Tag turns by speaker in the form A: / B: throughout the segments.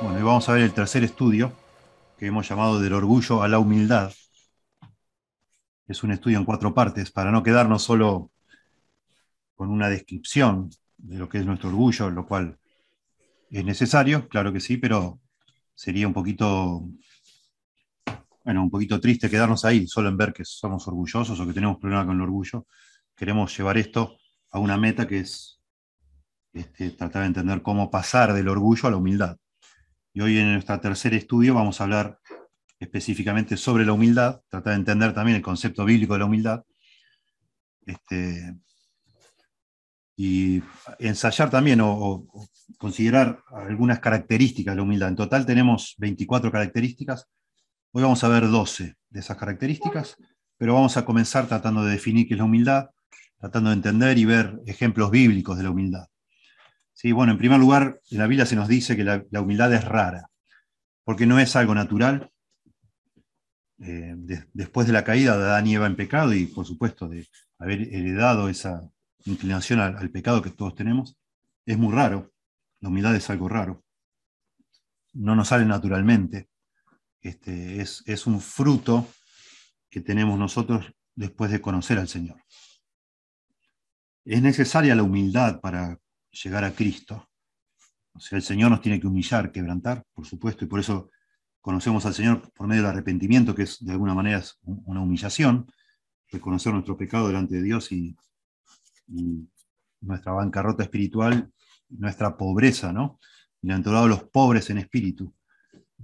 A: Bueno, y vamos a ver el tercer estudio que hemos llamado del orgullo a la humildad. Es un estudio en cuatro partes para no quedarnos solo con una descripción de lo que es nuestro orgullo, lo cual es necesario, claro que sí, pero sería un poquito, bueno, un poquito triste quedarnos ahí solo en ver que somos orgullosos o que tenemos problemas con el orgullo. Queremos llevar esto a una meta que es este, tratar de entender cómo pasar del orgullo a la humildad. Y hoy en nuestro tercer estudio vamos a hablar específicamente sobre la humildad, tratar de entender también el concepto bíblico de la humildad. Este, y ensayar también o, considerar algunas características de la humildad. En total tenemos 24 características. Hoy vamos a ver 12 de esas características, pero vamos a comenzar tratando de definir qué es la humildad, tratando de entender y ver ejemplos bíblicos de la humildad. Sí, bueno, en primer lugar, en la Biblia se nos dice que la, humildad es rara, porque no es algo natural. Eh, después de la caída de Adán y Eva en pecado y por supuesto de haber heredado esa, inclinación al, pecado que todos tenemos, es muy raro. La humildad es algo raro. No nos sale naturalmente. Este, es, es un fruto que tenemos nosotros después de conocer al Señor. Es necesaria la humildad para llegar a Cristo. O sea, el Señor nos tiene que humillar, quebrantar, por supuesto, y por eso conocemos al Señor por medio del arrepentimiento, que es de alguna manera una humillación, reconocer nuestro pecado delante de Dios y, nuestra bancarrota espiritual, nuestra pobreza, ¿no? Bienaventurados los pobres en espíritu.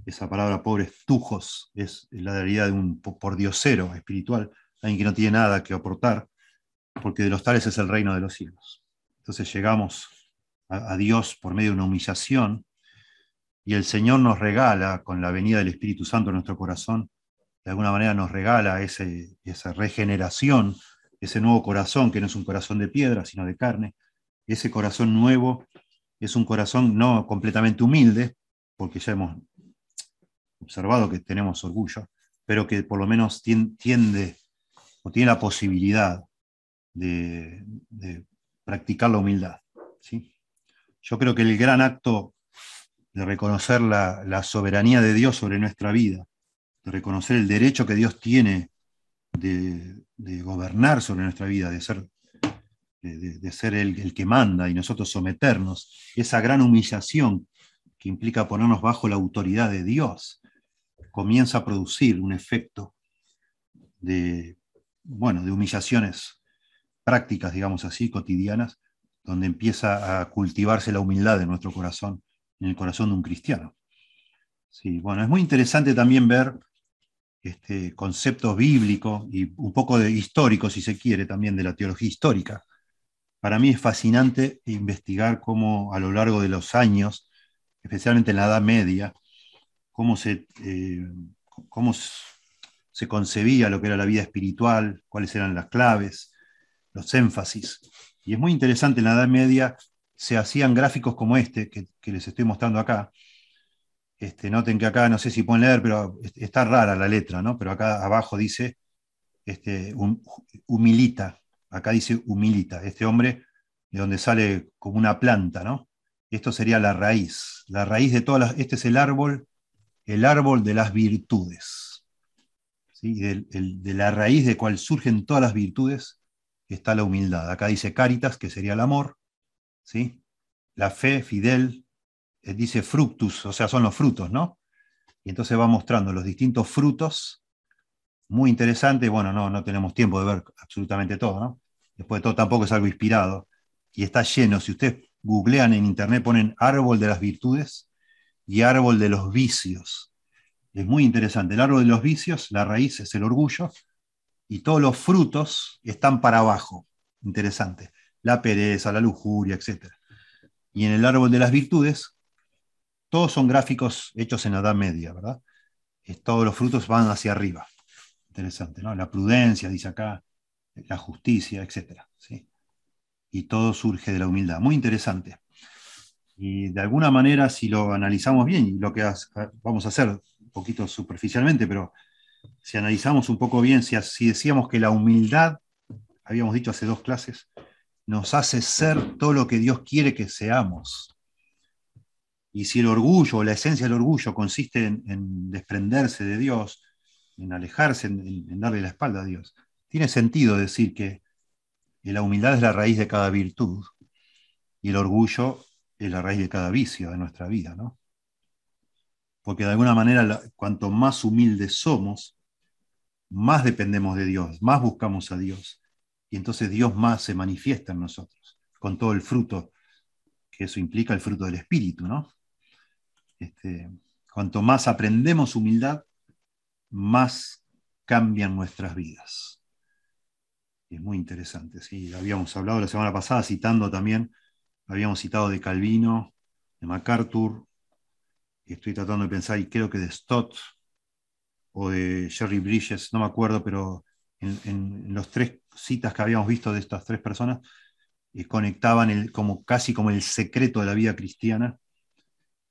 A: Esa palabra pobres, tujos, es la realidad de un pordiosero espiritual, alguien que no tiene nada que aportar, porque de los tales es el reino de los cielos. Entonces llegamos a, Dios por medio de una humillación y el Señor nos regala, con la venida del Espíritu Santo en nuestro corazón, de alguna manera nos regala ese, esa regeneración ese nuevo corazón, que no es un corazón de piedra, sino de carne, ese corazón nuevo es un corazón no completamente humilde, porque ya hemos observado que tenemos orgullo, pero que por lo menos tiende o tiene la posibilidad de, practicar la humildad. ¿sí? Yo creo que el gran acto de reconocer la, soberanía de Dios sobre nuestra vida, de reconocer el derecho que Dios tiene de, gobernar sobre nuestra vida, de ser, de, ser el, el, que manda y nosotros someternos, esa gran humillación que implica ponernos bajo la autoridad de Dios, comienza a producir un efecto de, bueno, de humillaciones prácticas, digamos así, cotidianas, donde empieza a cultivarse la humildad de nuestro corazón, en el corazón de un cristiano. Sí, bueno, es muy interesante también ver este, conceptos bíblicos y un poco de histórico, si se quiere, también de la teología histórica. Para mí es fascinante investigar cómo a lo largo de los años, especialmente en la Edad Media, cómo se, eh, cómo se concebía lo que era la vida espiritual, cuáles eran las claves, los énfasis. Y es muy interesante, en la Edad Media se hacían gráficos como este, que les estoy mostrando acá, este, noten que acá, no sé si pueden leer, pero está rara la letra, ¿no? Pero acá abajo dice este, humilita. Acá dice humilita. Este hombre de donde sale como una planta, ¿no? Esto sería la raíz. La raíz de todas las. Este es el árbol, el árbol de las virtudes. ¿sí? de la raíz de cual surgen todas las virtudes está la humildad. Acá dice caritas, que sería el amor. ¿sí? La fe, fidel, eh, dice fructus, o sea, son los frutos, ¿no? Y entonces va mostrando los distintos frutos, muy interesante, bueno, no, no tenemos tiempo de ver absolutamente todo, ¿no? Después de todo tampoco es algo inspirado, y está lleno, si ustedes googlean en internet, ponen árbol de las virtudes y árbol de los vicios. Es muy interesante, el árbol de los vicios, la raíz es el orgullo, y todos los frutos están para abajo, interesante, la pereza, la lujuria, etc. Y en el árbol de las virtudes todos son gráficos hechos en la Edad Media, ¿verdad? Todos los frutos van hacia arriba. Interesante, ¿no? La prudencia, dice acá, la justicia, etc. ¿sí? Y todo surge de la humildad. Muy interesante. Y de alguna manera, si lo analizamos bien, lo que vamos a hacer un poquito superficialmente, pero si analizamos un poco bien, si, si decíamos que la humildad, habíamos dicho hace dos clases, nos hace ser todo lo que Dios quiere que seamos Y si el orgullo, la esencia del orgullo consiste en, desprenderse de Dios, en alejarse, en, darle la espalda a Dios, tiene sentido decir que la humildad es la raíz de cada virtud y el orgullo es la raíz de cada vicio de nuestra vida, ¿no? Porque de alguna manera, cuanto más humildes somos, más dependemos de Dios, más buscamos a Dios. Y entonces Dios más se manifiesta en nosotros, con todo el fruto que eso implica, el fruto del Espíritu, ¿no? Este, cuanto más aprendemos humildad, más cambian nuestras vidas. es muy interesante, sí. Habíamos hablado la semana pasada citando también, habíamos citado de Calvino, de MacArthur, estoy tratando de pensar, y creo que de Stott o de Jerry Bridges, no me acuerdo, pero en, en los tres citas que habíamos visto de estas tres personas, eh, conectaban el, como, casi como el secreto de la vida cristiana,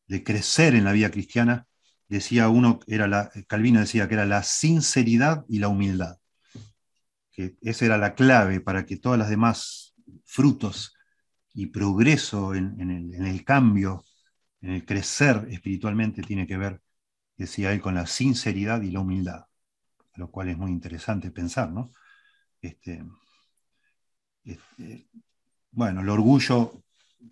A: de crecer en la vida cristiana, decía uno, era la, Calvino decía que era la sinceridad y la humildad, que esa era la clave para que todas las demás frutos y progreso en, el, en el cambio en el crecer espiritualmente tiene que ver, decía él, con la sinceridad y la humildad, lo cual es muy interesante pensar, ¿no? Este, este, bueno, el orgullo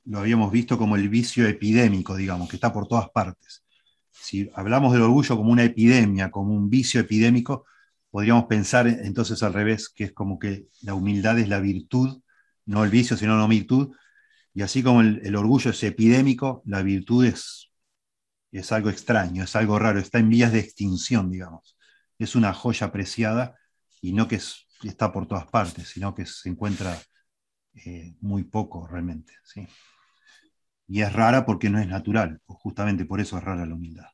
A: lo habíamos visto como el vicio epidémico, digamos, que está por todas partes. Si hablamos del orgullo como una epidemia, como un vicio epidémico, podríamos pensar entonces al revés, que es como que la humildad es la virtud, no el vicio, sino la virtud, y así como el, orgullo es epidémico, la virtud es, es algo extraño, es algo raro, está en vías de extinción, digamos. Es una joya preciada y no que está por todas partes, sino que se encuentra eh, muy poco realmente. ¿sí? Y es rara porque no es natural, justamente por eso es rara la humildad.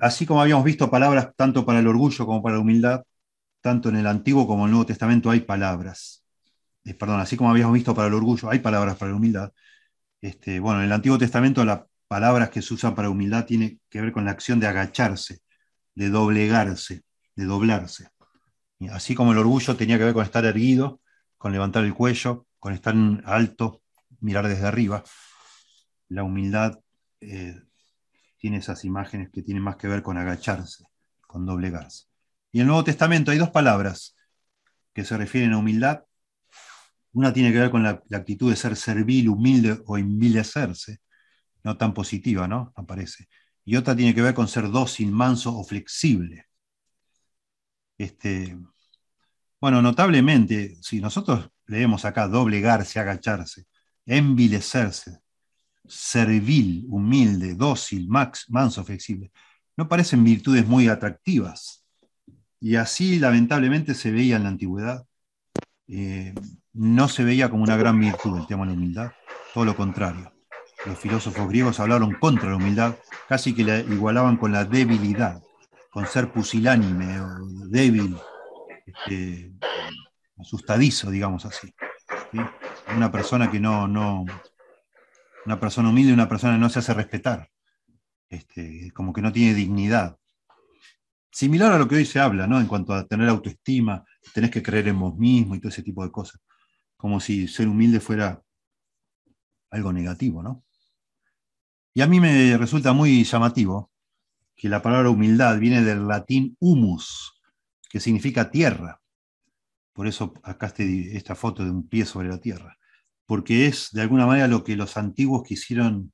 A: así como habíamos visto palabras tanto para el orgullo como para la humildad, tanto en el Antiguo como en el Nuevo Testamento hay palabras. Eh, perdón, así como habíamos visto para el orgullo, hay palabras para la humildad. Este, bueno, en el Antiguo Testamento las palabras que se usan para humildad tienen que ver con la acción de agacharse, de doblegarse, de doblarse. así como el orgullo tenía que ver con estar erguido, con levantar el cuello, con estar alto, mirar desde arriba, la humildad eh, tiene esas imágenes que tienen más que ver con agacharse, con doblegarse. Y en el Nuevo Testamento hay dos palabras que se refieren a humildad una tiene que ver con la, actitud de ser servil, humilde o envilecerse, no tan positiva, ¿no? Aparece. Y otra tiene que ver con ser dócil, manso o flexible. Este, bueno, notablemente, si nosotros leemos acá doblegarse, agacharse, envilecerse, servil, humilde, dócil, max, manso, flexible, no parecen virtudes muy atractivas. Y así lamentablemente se veía en la antigüedad. Eh, no se veía como una gran virtud el tema de la humildad, todo lo contrario. Los filósofos griegos hablaron contra la humildad, casi que la igualaban con la debilidad, con ser pusilánime o débil, este, asustadizo, digamos así. Una persona que no, no, una persona humilde, una persona que no se hace respetar, este, como que no tiene dignidad. Similar a lo que hoy se habla, ¿no? En cuanto a tener autoestima, tenés que creer en vos mismo y todo ese tipo de cosas como si ser humilde fuera algo negativo, ¿no? Y a mí me resulta muy llamativo que la palabra humildad viene del latín humus, que significa tierra. Por eso acá esta foto de un pie sobre la tierra, porque es de alguna manera lo que los antiguos quisieron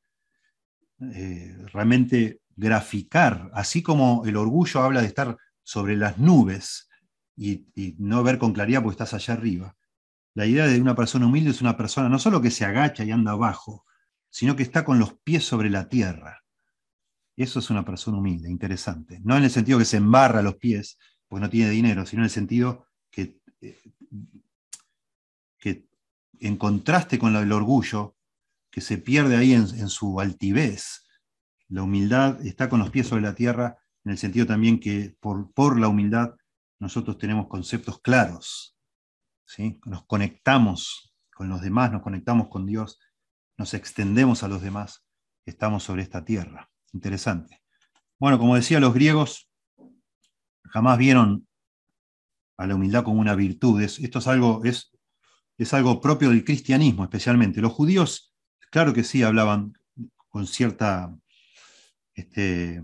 A: eh, realmente graficar, así como el orgullo habla de estar sobre las nubes y, y no ver con claridad porque estás allá arriba. La idea de una persona humilde es una persona no solo que se agacha y anda abajo, sino que está con los pies sobre la tierra. Eso es una persona humilde, interesante. No en el sentido que se embarra los pies, porque no tiene dinero, sino en el sentido que, eh, en contraste con el orgullo, que se pierde ahí en, su altivez, la humildad está con los pies sobre la tierra, en el sentido también que por, por la humildad nosotros tenemos conceptos claros nos conectamos con los demás, nos conectamos con Dios, nos extendemos a los demás, estamos sobre esta tierra. Interesante. Bueno, como decía, los griegos jamás vieron a la humildad como una virtud. esto es algo, es, es algo propio del cristianismo especialmente. Los judíos, claro que sí, hablaban con cierta este,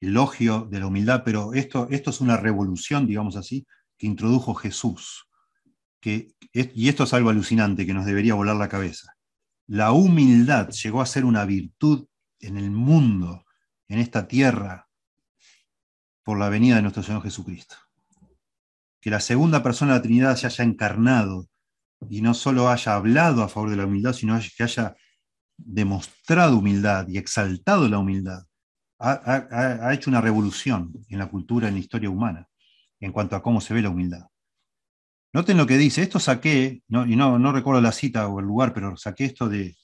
A: elogio de la humildad, pero esto, esto es una revolución, digamos así, que introdujo Jesús. Que, y esto es algo alucinante que nos debería volar la cabeza. La humildad llegó a ser una virtud en el mundo, en esta tierra, por la venida de nuestro Señor Jesucristo. Que la segunda persona de la Trinidad se haya encarnado y no solo haya hablado a favor de la humildad, sino que haya demostrado humildad y exaltado la humildad, ha, hecho una revolución en la cultura, en la historia humana, en cuanto a cómo se ve la humildad. Noten lo que dice, esto saqué, y no, no, recuerdo la cita o el lugar, pero saqué esto de,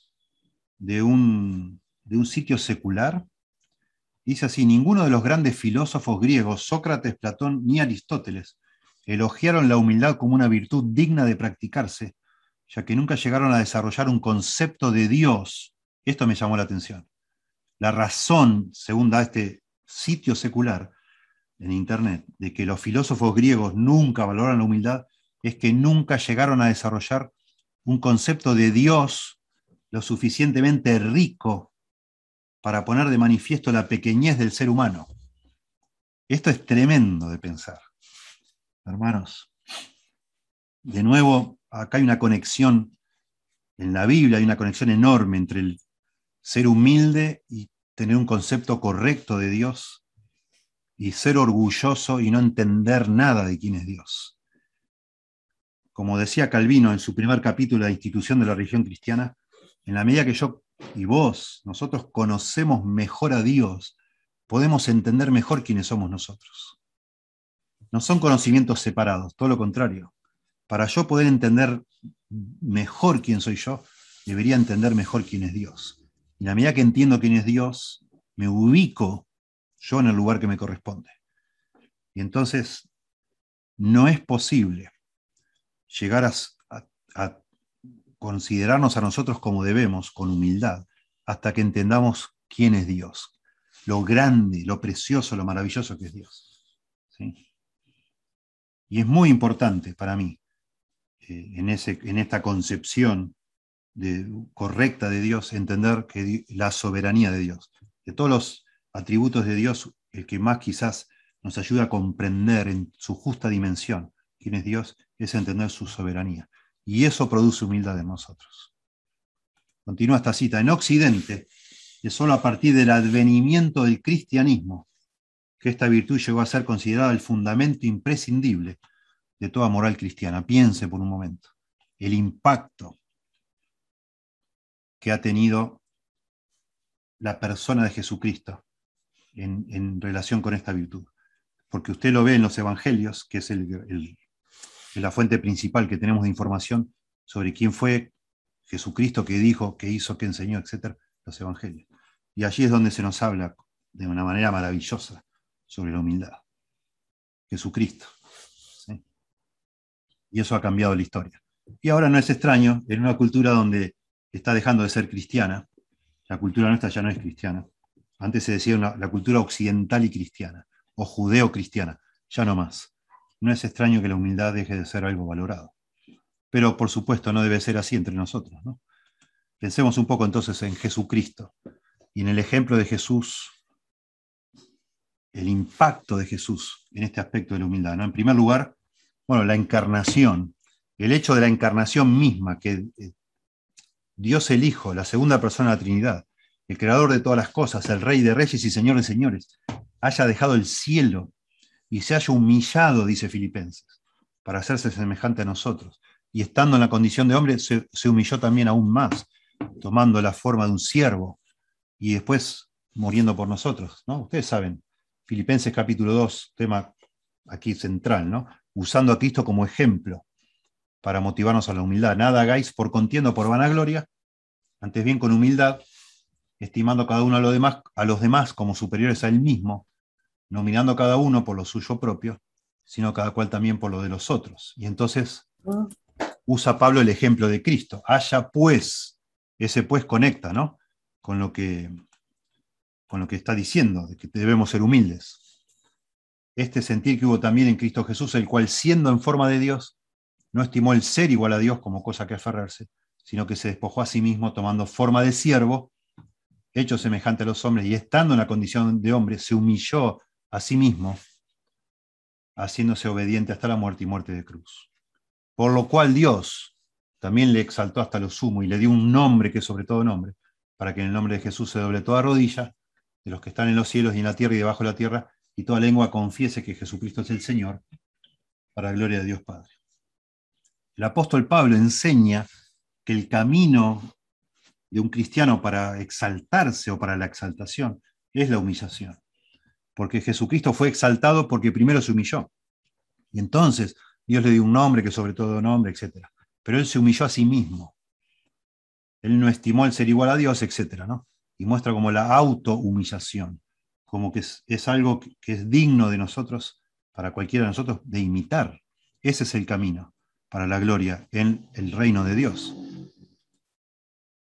A: de, un, de un sitio secular. Dice así, ninguno de los grandes filósofos griegos, Sócrates, Platón ni Aristóteles, elogiaron la humildad como una virtud digna de practicarse, ya que nunca llegaron a desarrollar un concepto de Dios. Esto me llamó la atención. La razón, según da este sitio secular en Internet, de que los filósofos griegos nunca valoran la humildad, es que nunca llegaron a desarrollar un concepto de Dios lo suficientemente rico para poner de manifiesto la pequeñez del ser humano. Esto es tremendo de pensar. Hermanos, de nuevo, acá hay una conexión en la Biblia, hay una conexión enorme entre el ser humilde y tener un concepto correcto de Dios y ser orgulloso y no entender nada de quién es Dios. Como decía Calvino en su primer capítulo de la institución de la religión cristiana, en la medida que yo y vos, nosotros conocemos mejor a Dios, podemos entender mejor quiénes somos nosotros. No son conocimientos separados, todo lo contrario. Para yo poder entender mejor quién soy yo, debería entender mejor quién es Dios. Y a medida que entiendo quién es Dios, me ubico yo en el lugar que me corresponde. Y entonces no es posible llegar a, considerarnos a nosotros como debemos, con humildad, hasta que entendamos quién es Dios, lo grande, lo precioso, lo maravilloso que es Dios. Y es muy importante para mí, eh, en, ese, en esta concepción correcta de Dios, entender que la soberanía de Dios. De todos los atributos de Dios, el que más quizás nos ayuda a comprender en su justa dimensión quién es Dios, es entender su soberanía. Y eso produce humildad en nosotros. Continúa esta cita. En Occidente, es solo a partir del advenimiento del cristianismo que esta virtud llegó a ser considerada el fundamento imprescindible de toda moral cristiana. Piense por un momento el impacto que ha tenido la persona de Jesucristo en, relación con esta virtud. Porque usted lo ve en los evangelios, que es la fuente principal que tenemos de información sobre quién fue Jesucristo, qué dijo, qué hizo, qué enseñó, etc. Los evangelios. Y allí es donde se nos habla de una manera maravillosa sobre la humildad. Jesucristo. Y eso ha cambiado la historia. Y ahora no es extraño, en una cultura donde está dejando de ser cristiana. La cultura nuestra ya no es cristiana. Antes se decía la cultura occidental y cristiana, o judeo-cristiana, ya no más. No es extraño que la humildad deje de ser algo valorado. Pero por supuesto no debe ser así entre nosotros. Pensemos un poco entonces en Jesucristo y en el ejemplo de Jesús, el impacto de Jesús en este aspecto de la humildad. ¿no? En primer lugar, bueno, la encarnación, el hecho de la encarnación misma, que eh, Dios el Hijo, la segunda persona de la Trinidad, el creador de todas las cosas, el Rey de Reyes y Señor de Señores, haya dejado el cielo y se haya humillado, dice Filipenses, para hacerse semejante a nosotros. Y estando en la condición de hombre, se, humilló también aún más, tomando la forma de un siervo y después muriendo por nosotros. ¿no? Ustedes saben, Filipenses capítulo 2, tema aquí central, ¿no? usando a Cristo como ejemplo para motivarnos a la humildad. Nada hagáis por contienda o por vanagloria, antes bien con humildad, estimando cada uno a, demás, a los demás como superiores a él mismo, no mirando cada uno por lo suyo propio, sino cada cual también por lo de los otros. Y entonces usa Pablo el ejemplo de Cristo. Haya pues, ese pues conecta, ¿no? Con lo que, con lo que está diciendo, de que debemos ser humildes. Este sentir que hubo también en Cristo Jesús, el cual siendo en forma de Dios, no estimó el ser igual a Dios como cosa que aferrarse, sino que se despojó a sí mismo tomando forma de siervo hecho semejante a los hombres y estando en la condición de hombre, se humilló a sí mismo, haciéndose obediente hasta la muerte y muerte de cruz. Por lo cual Dios también le exaltó hasta lo sumo y le dio un nombre que es sobre todo nombre, para que en el nombre de Jesús se doble toda rodilla, de los que están en los cielos y en la tierra y debajo de la tierra, y toda lengua confiese que Jesucristo es el Señor, para la gloria de Dios Padre. El apóstol Pablo enseña que el camino de un cristiano para exaltarse o para la exaltación es la humillación. Porque Jesucristo fue exaltado porque primero se humilló. Y entonces Dios le dio un nombre que sobre todo nombre, etc. Pero él se humilló a sí mismo. Él no estimó el ser igual a Dios, etc. ¿no? Y muestra como la autohumillación, como que es, es algo que es digno de nosotros, para cualquiera de nosotros, de imitar. Ese es el camino para la gloria en el reino de Dios.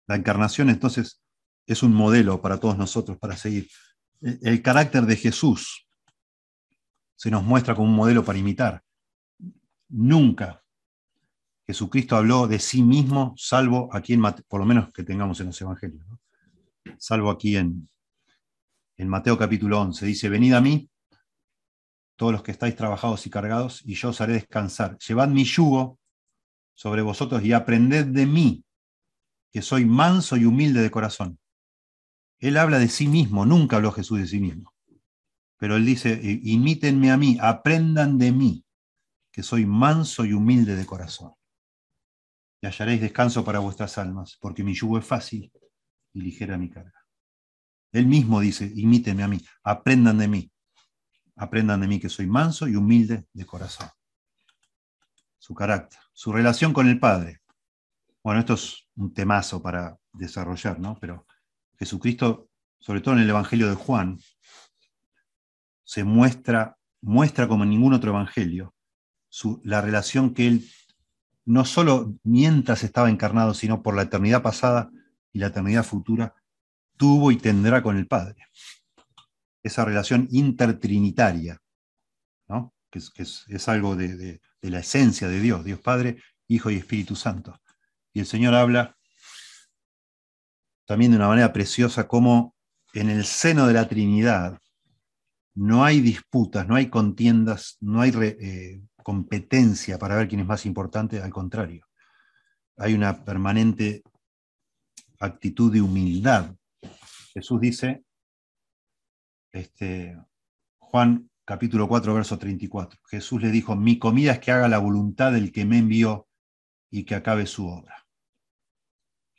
A: La encarnación entonces es un modelo para todos nosotros para seguir. El carácter de Jesús se nos muestra como un modelo para imitar. Nunca Jesucristo habló de sí mismo, salvo aquí en por lo menos que tengamos en los evangelios, salvo aquí en, en Mateo capítulo 11. Dice, venid a mí, todos los que estáis trabajados y cargados, y yo os haré descansar. Llevad mi yugo sobre vosotros y aprended de mí, que soy manso y humilde de corazón. Él habla de sí mismo, nunca habló Jesús de sí mismo. Pero él dice, imítenme a mí, aprendan de mí, que soy manso y humilde de corazón. Y hallaréis descanso para vuestras almas, porque mi yugo es fácil y ligera mi carga. Él mismo dice, imítenme a mí, aprendan de mí, aprendan de mí que soy manso y humilde de corazón. Su carácter, su relación con el Padre. Bueno, esto es un temazo para desarrollar, ¿no? Pero Jesucristo, sobre todo en el Evangelio de Juan, se muestra, muestra como en ningún otro evangelio la relación que él, no solo mientras estaba encarnado, sino por la eternidad pasada y la eternidad futura, tuvo y tendrá con el Padre. Esa relación intertrinitaria, ¿no? que, es, algo de, de la esencia de Dios, Dios Padre, Hijo y Espíritu Santo. Y el Señor habla también de una manera preciosa como en el seno de la Trinidad no hay disputas, no hay contiendas, no hay eh, competencia para ver quién es más importante, al contrario. Hay una permanente actitud de humildad. Jesús dice, este, Juan capítulo 4, verso 34, Jesús le dijo, mi comida es que haga la voluntad del que me envió y que acabe su obra.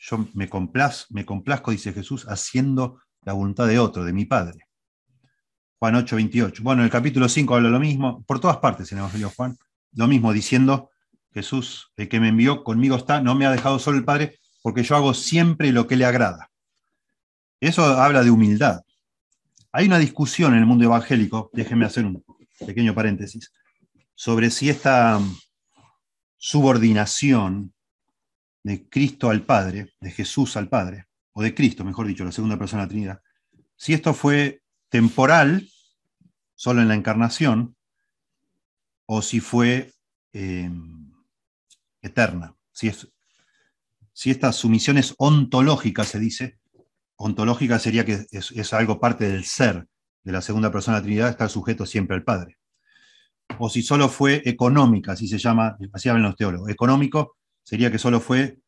A: Yo me, me complazco, dice Jesús, haciendo la voluntad de otro, de mi Padre. Juan 8, 28. Bueno, en el capítulo 5 habla lo mismo, por todas partes en el Evangelio de Juan, lo mismo diciendo, Jesús, el que me envió, conmigo está, no me ha dejado solo el Padre, porque yo hago siempre lo que le agrada. Eso habla de humildad. Hay una discusión en el mundo evangélico, déjenme hacer un pequeño paréntesis, sobre si esta subordinación de Cristo al Padre, de Jesús al Padre, o de Cristo, mejor dicho, la segunda persona de la Trinidad, si esto fue temporal, solo en la encarnación, o si fue em, eterna. Si, es, si esta sumisión es ontológica, se dice, ontológica sería que es, es, algo parte del ser de la segunda persona de la Trinidad, está sujeto siempre al Padre o si solo fue económica, así se llama, así hablan los teólogos. Económico sería que solo fue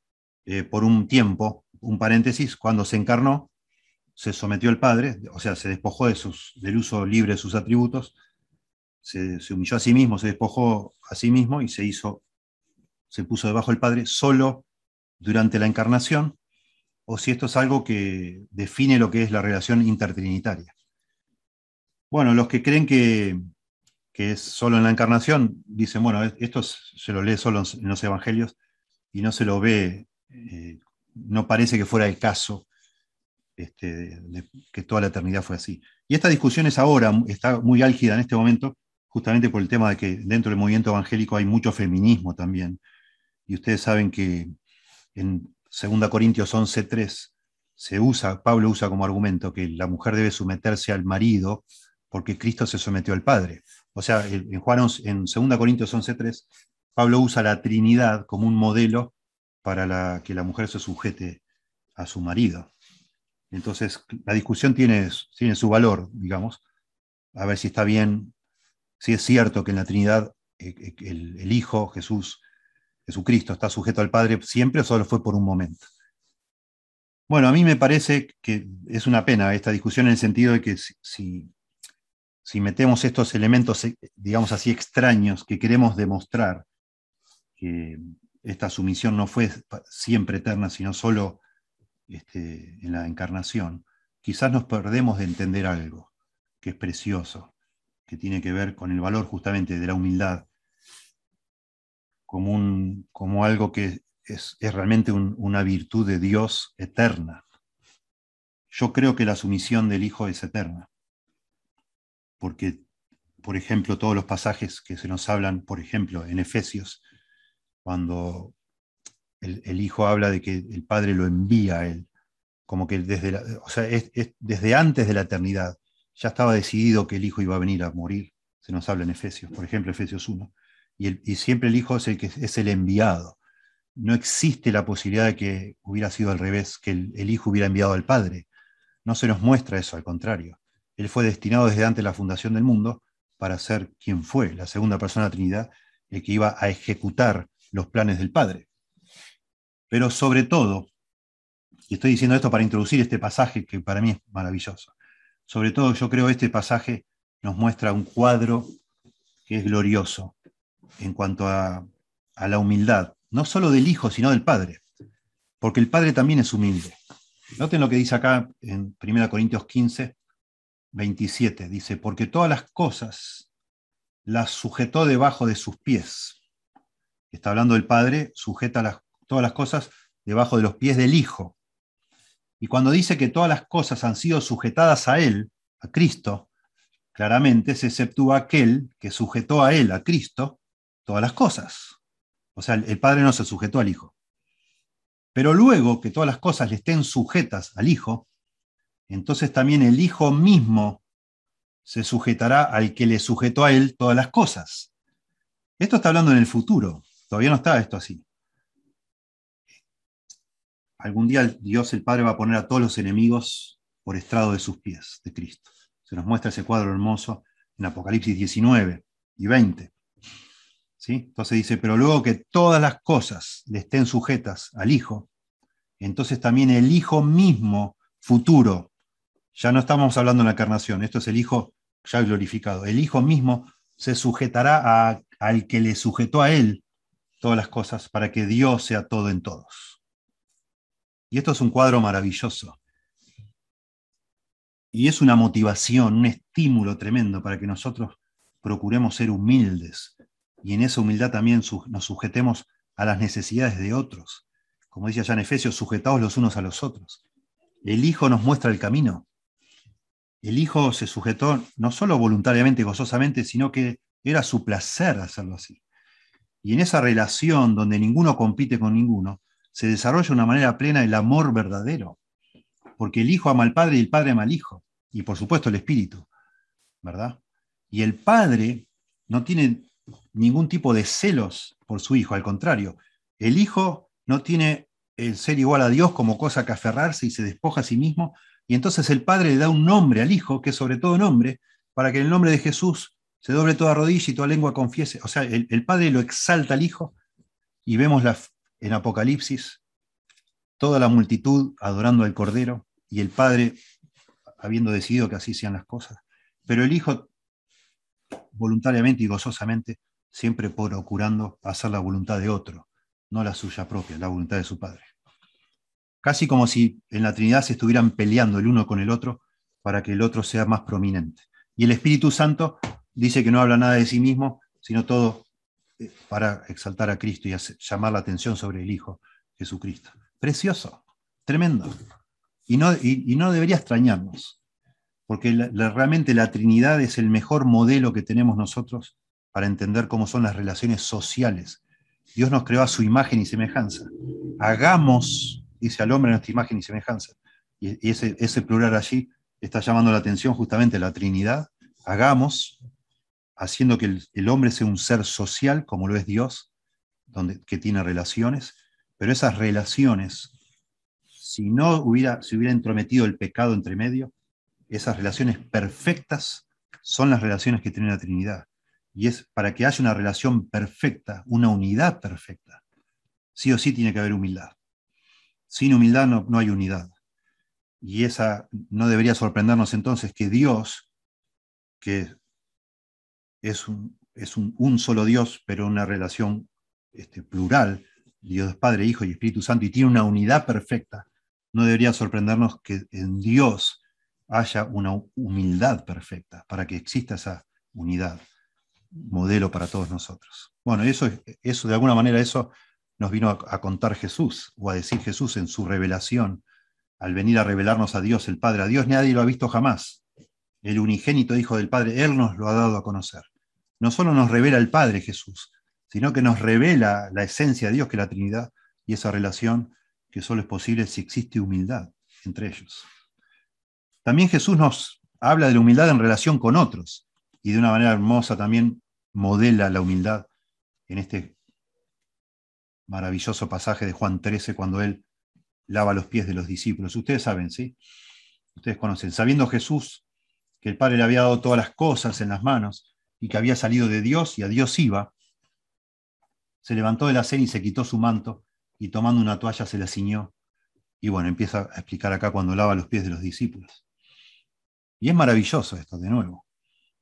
A: eh, por un tiempo, un paréntesis, cuando se encarnó, se sometió al Padre, o sea, se despojó de del uso libre de sus atributos, se, humilló a sí mismo, se despojó a sí mismo y se hizo, se puso debajo del Padre solo durante la encarnación, o si esto es algo que define lo que es la relación intertrinitaria. Bueno, los que creen que, que es solo en la encarnación, dicen, bueno, esto se lo lee solo en los evangelios y no se lo ve, eh, no parece que fuera el caso este, de, que toda la eternidad fue así. Y esta discusión es ahora, está muy álgida en este momento, justamente por el tema de que dentro del movimiento evangélico hay mucho feminismo también. Y ustedes saben que en 2 Corintios 11.3 se usa, Pablo usa como argumento que la mujer debe someterse al marido porque Cristo se sometió al Padre. O sea, en, en 2 Corintios 11.3, Pablo usa la Trinidad como un modelo para la, que la mujer se sujete a su marido. Entonces, la discusión tiene, tiene su valor, digamos, a ver si está bien, si es cierto que en la Trinidad eh, eh, el, el Hijo, Jesús, Jesucristo, está sujeto al Padre siempre o solo fue por un momento. Bueno, a mí me parece que es una pena esta discusión en el sentido de que si, si metemos estos elementos, eh, digamos así, extraños que queremos demostrar, que esta sumisión no fue siempre eterna, sino solo este, en la encarnación, quizás nos perdemos de entender algo que es precioso, que tiene que ver con el valor justamente de la humildad, como, un, como algo que es, realmente una virtud de Dios eterna. Yo creo que la sumisión del Hijo es eterna, porque, por ejemplo, todos los pasajes que se nos hablan, por ejemplo, en Efesios, cuando el, Hijo habla de que el Padre lo envía a Él, como que desde, o sea, desde antes de la eternidad ya estaba decidido que el Hijo iba a venir a morir, se nos habla en Efesios, por ejemplo, Efesios 1, y, y siempre el Hijo es el, que, es el enviado no existe la posibilidad de que hubiera sido al revés, que el, Hijo hubiera enviado al Padre. No se nos muestra eso, al contrario. Él fue destinado desde antes de la fundación del mundo para ser quien fue, la segunda persona de la Trinidad, el que iba a ejecutar los planes del Padre. Pero sobre todo, y estoy diciendo esto para introducir este pasaje que para mí es maravilloso, sobre todo yo creo este pasaje nos muestra un cuadro que es glorioso en cuanto a, a la humildad no solo del Hijo, sino del Padre, porque el Padre también es humilde. Noten lo que dice acá en 1 Corintios 15, 27, dice, porque todas las cosas las sujetó debajo de sus pies. Está hablando del Padre, sujeta todas las cosas debajo de los pies del Hijo. Y cuando dice que todas las cosas han sido sujetadas a Él, a Cristo, claramente se exceptúa aquel que sujetó a Él, a Cristo, todas las cosas. O sea, el Padre no se sujetó al Hijo. Pero luego que todas las cosas le estén sujetas al Hijo, entonces también el Hijo mismo se sujetará al que le sujetó a él todas las cosas. Esto está hablando en el futuro, todavía no está esto así. Algún día Dios el Padre va a poner a todos los enemigos por estrado de sus pies, de Cristo. Se nos muestra ese cuadro hermoso en Apocalipsis 19 y 20. Entonces dice, pero luego que todas las cosas le estén sujetas al Hijo, entonces también el Hijo mismo futuro, ya no estamos hablando de la encarnación, esto es el Hijo ya glorificado, el Hijo mismo se sujetará al que le sujetó a Él todas las cosas para que Dios sea todo en todos. Y esto es un cuadro maravilloso. Y es una motivación, un estímulo tremendo para que nosotros procuremos ser humildes, y en esa humildad también nos sujetemos a las necesidades de otros. Como dice allá en Efesios, sujetados los unos a los otros. El Hijo nos muestra el camino. El Hijo se sujetó no solo voluntariamente, gozosamente, sino que era su placer hacerlo así. Y en esa relación donde ninguno compite con ninguno, se desarrolla de una manera plena el amor verdadero. Porque el Hijo ama al Padre y el Padre ama al Hijo. Y por supuesto el Espíritu, ¿verdad? Y el Padre no tiene ningún tipo de celos por su hijo, al contrario, el hijo no tiene el ser igual a Dios como cosa que aferrarse y se despoja a sí mismo, y entonces el Padre le da un nombre al Hijo, que es sobre todo nombre, para que en el nombre de Jesús se doble toda rodilla y toda lengua confiese. O sea, el, Padre lo exalta al Hijo, y vemos en Apocalipsis toda la multitud adorando al Cordero, y el Padre habiendo decidido que así sean las cosas. Pero el Hijo voluntariamente y gozosamente, siempre procurando hacer la voluntad de otro, no la suya propia, la voluntad de su Padre. Casi como si en la Trinidad se estuvieran peleando el uno con el otro para que el otro sea más prominente. Y el Espíritu Santo dice que no habla nada de sí mismo, sino todo eh, para exaltar a Cristo y llamar la atención sobre el Hijo Jesucristo. Precioso, tremendo. Y no, y no debería extrañarnos porque realmente la Trinidad es el mejor modelo que tenemos nosotros para entender cómo son las relaciones sociales. Dios nos creó a su imagen y semejanza. Hagamos, dice al hombre, nuestra imagen y semejanza. Y, ese, ese plural allí está llamando la atención justamente la Trinidad. Hagamos, haciendo que el, hombre sea un ser social, como lo es Dios, donde, que tiene relaciones, pero esas relaciones si no hubiera, se hubiera entrometido el pecado entre medio, esas relaciones perfectas son las relaciones que tiene la Trinidad. Y es para que haya una relación perfecta, una unidad perfecta, sí o sí tiene que haber humildad. Sin humildad no, no hay unidad. Y esa no debería sorprendernos entonces que Dios, que es un, es un, solo Dios, pero una relación este, plural, Dios Padre, Hijo y Espíritu Santo, y tiene una unidad perfecta, no debería sorprendernos que en Dios haya una humildad perfecta para que exista esa unidad, modelo para todos nosotros. Bueno, eso, eso de alguna manera, eso nos vino a, contar Jesús, o a decir Jesús en su revelación, al venir a revelarnos a Dios el Padre. A Dios nadie lo ha visto jamás. El unigénito Hijo del Padre, Él nos lo ha dado a conocer. No solo nos revela el Padre Jesús, sino que nos revela la esencia de Dios, que es la Trinidad, y esa relación que solo es posible si existe humildad entre ellos. También Jesús nos habla de la humildad en relación con otros, y de una manera hermosa también modela la humildad en este maravilloso pasaje de Juan 13, cuando él lava los pies de los discípulos. Ustedes saben, ¿sí? Ustedes conocen. Sabiendo Jesús que el Padre le había dado todas las cosas en las manos y que había salido de Dios y a Dios iba, se levantó de la cena y se quitó su manto y tomando una toalla se la ciñó. Y bueno, empieza a explicar acá cuando lava los pies de los discípulos. Y es maravilloso esto, de nuevo,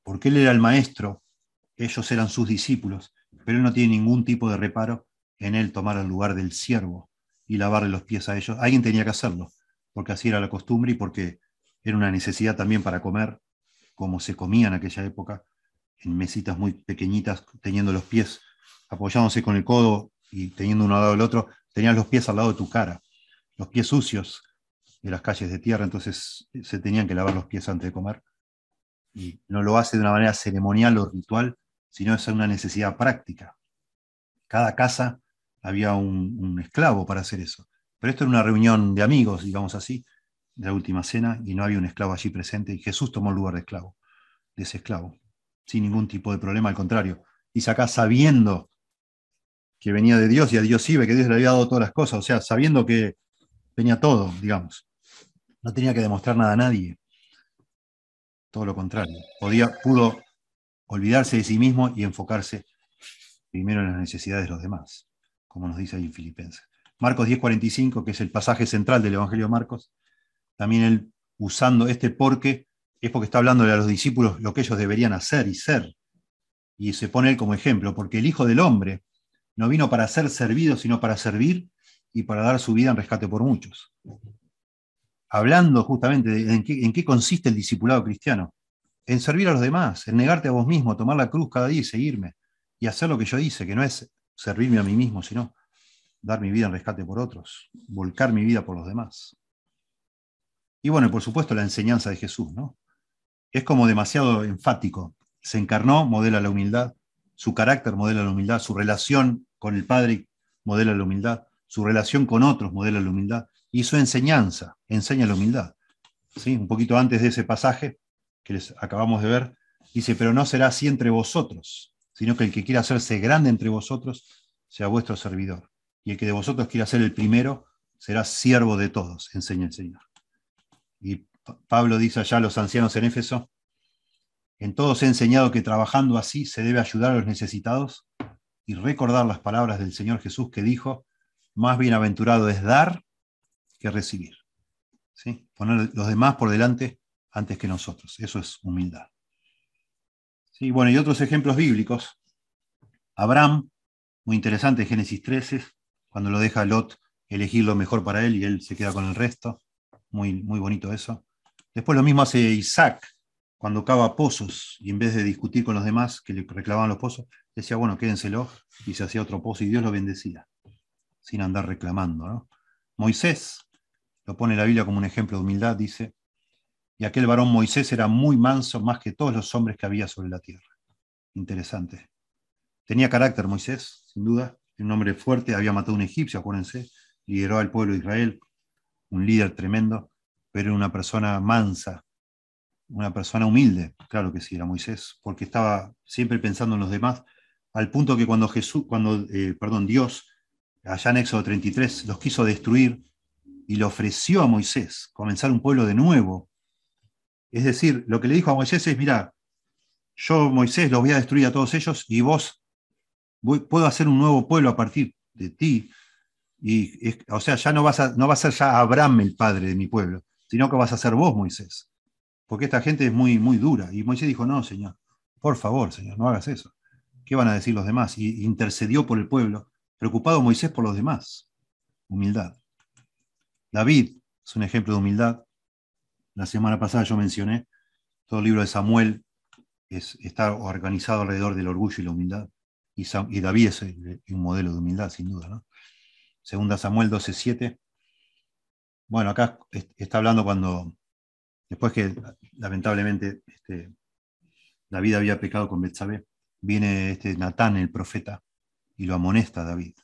A: porque él era el maestro, ellos eran sus discípulos, pero él no tiene ningún tipo de reparo en él tomar el lugar del siervo y lavarle los pies a ellos. Alguien tenía que hacerlo, porque así era la costumbre y porque era una necesidad también para comer, como se comía en aquella época, en mesitas muy pequeñitas, teniendo los pies apoyándose con el codo y teniendo uno al lado del otro, tenías los pies al lado de tu cara, los pies sucios de las calles de tierra, entonces se tenían que lavar los pies antes de comer. Y no lo hace de una manera ceremonial o ritual, sino es una necesidad práctica. Cada casa había un, esclavo para hacer eso. Pero esto era una reunión de amigos, digamos así, de la última cena, y no había un esclavo allí presente, y Jesús tomó el lugar de esclavo, de ese esclavo, sin ningún tipo de problema, al contrario. Acá sabiendo que venía de Dios y a Dios iba, que Dios le había dado todas las cosas, o sea, sabiendo que venía todo, digamos. No tenía que demostrar nada a nadie. Todo lo contrario. Podía, pudo olvidarse de sí mismo y enfocarse primero en las necesidades de los demás, como nos dice ahí en Filipenses. Marcos 10:45, que es el pasaje central del Evangelio de Marcos, también él usando este porque, es porque está hablándole a los discípulos lo que ellos deberían hacer y ser. Y se pone él como ejemplo, porque el Hijo del Hombre no vino para ser servido, sino para servir y para dar su vida en rescate por muchos. Hablando justamente de en qué, consiste el discipulado cristiano. En servir a los demás, en negarte a vos mismo, tomar la cruz cada día y seguirme. Y hacer lo que yo hice, que no es servirme a mí mismo, sino dar mi vida en rescate por otros, volcar mi vida por los demás. Y bueno, por supuesto la enseñanza de Jesús, ¿no? Es como demasiado enfático. Se encarnó, modela la humildad, su carácter modela la humildad, su relación con el Padre modela la humildad, su relación con otros modela la humildad, y su enseñanza enseña la humildad. ¿Sí? Un poquito antes de ese pasaje que les acabamos de ver, dice, pero no será así entre vosotros, sino que el que quiera hacerse grande entre vosotros sea vuestro servidor. Y el que de vosotros quiera ser el primero será siervo de todos, enseña el Señor. Y Pablo dice allá a los ancianos en Éfeso, en todos he enseñado que trabajando así se debe ayudar a los necesitados y recordar las palabras del Señor Jesús que dijo, más bienaventurado es dar que recibir. ¿Sí? Poner los demás por delante antes que nosotros. Eso es humildad. ¿Sí? Bueno, y otros ejemplos bíblicos. Abraham, muy interesante, Génesis 13, cuando lo deja Lot elegir lo mejor para él y él se queda con el resto. Muy, muy bonito eso. Después lo mismo hace Isaac cuando cava pozos y en vez de discutir con los demás que le reclamaban los pozos, decía, bueno, quédenselo y se hacía otro pozo y Dios lo bendecía, sin andar reclamando. Moisés, lo pone la Biblia como un ejemplo de humildad, dice, y aquel varón Moisés era muy manso más que todos los hombres que había sobre la tierra. Interesante. Tenía carácter Moisés, sin duda, un hombre fuerte, había matado a un egipcio, acuérdense, lideró al pueblo de Israel, un líder tremendo, pero una persona mansa, una persona humilde, claro que sí, era Moisés, porque estaba siempre pensando en los demás, al punto que cuando Jesús, cuando, eh, perdón, Dios, allá en Éxodo 33, los quiso destruir, y le ofreció a Moisés comenzar un pueblo de nuevo. Es decir, lo que le dijo a Moisés es, mira, yo Moisés los voy a destruir a todos ellos y vos puedo hacer un nuevo pueblo a partir de ti. Y, o sea, ya no, vas a, no va a ser ya Abraham el padre de mi pueblo, sino que vas a ser vos, Moisés. Porque esta gente es muy, muy dura. Y Moisés dijo, no, Señor, por favor, Señor, no hagas eso. ¿Qué van a decir los demás? Y intercedió por el pueblo, preocupado Moisés por los demás. Humildad. David es un ejemplo de humildad. La semana pasada yo mencioné, todo el libro de Samuel está organizado alrededor del orgullo y la humildad. Y, David es un modelo de humildad, sin duda. ¿no? Segunda Samuel 12:7. Bueno, acá está hablando cuando, después que lamentablemente este, David había pecado con Betsabé, viene este Natán, el profeta, y lo amonesta a David.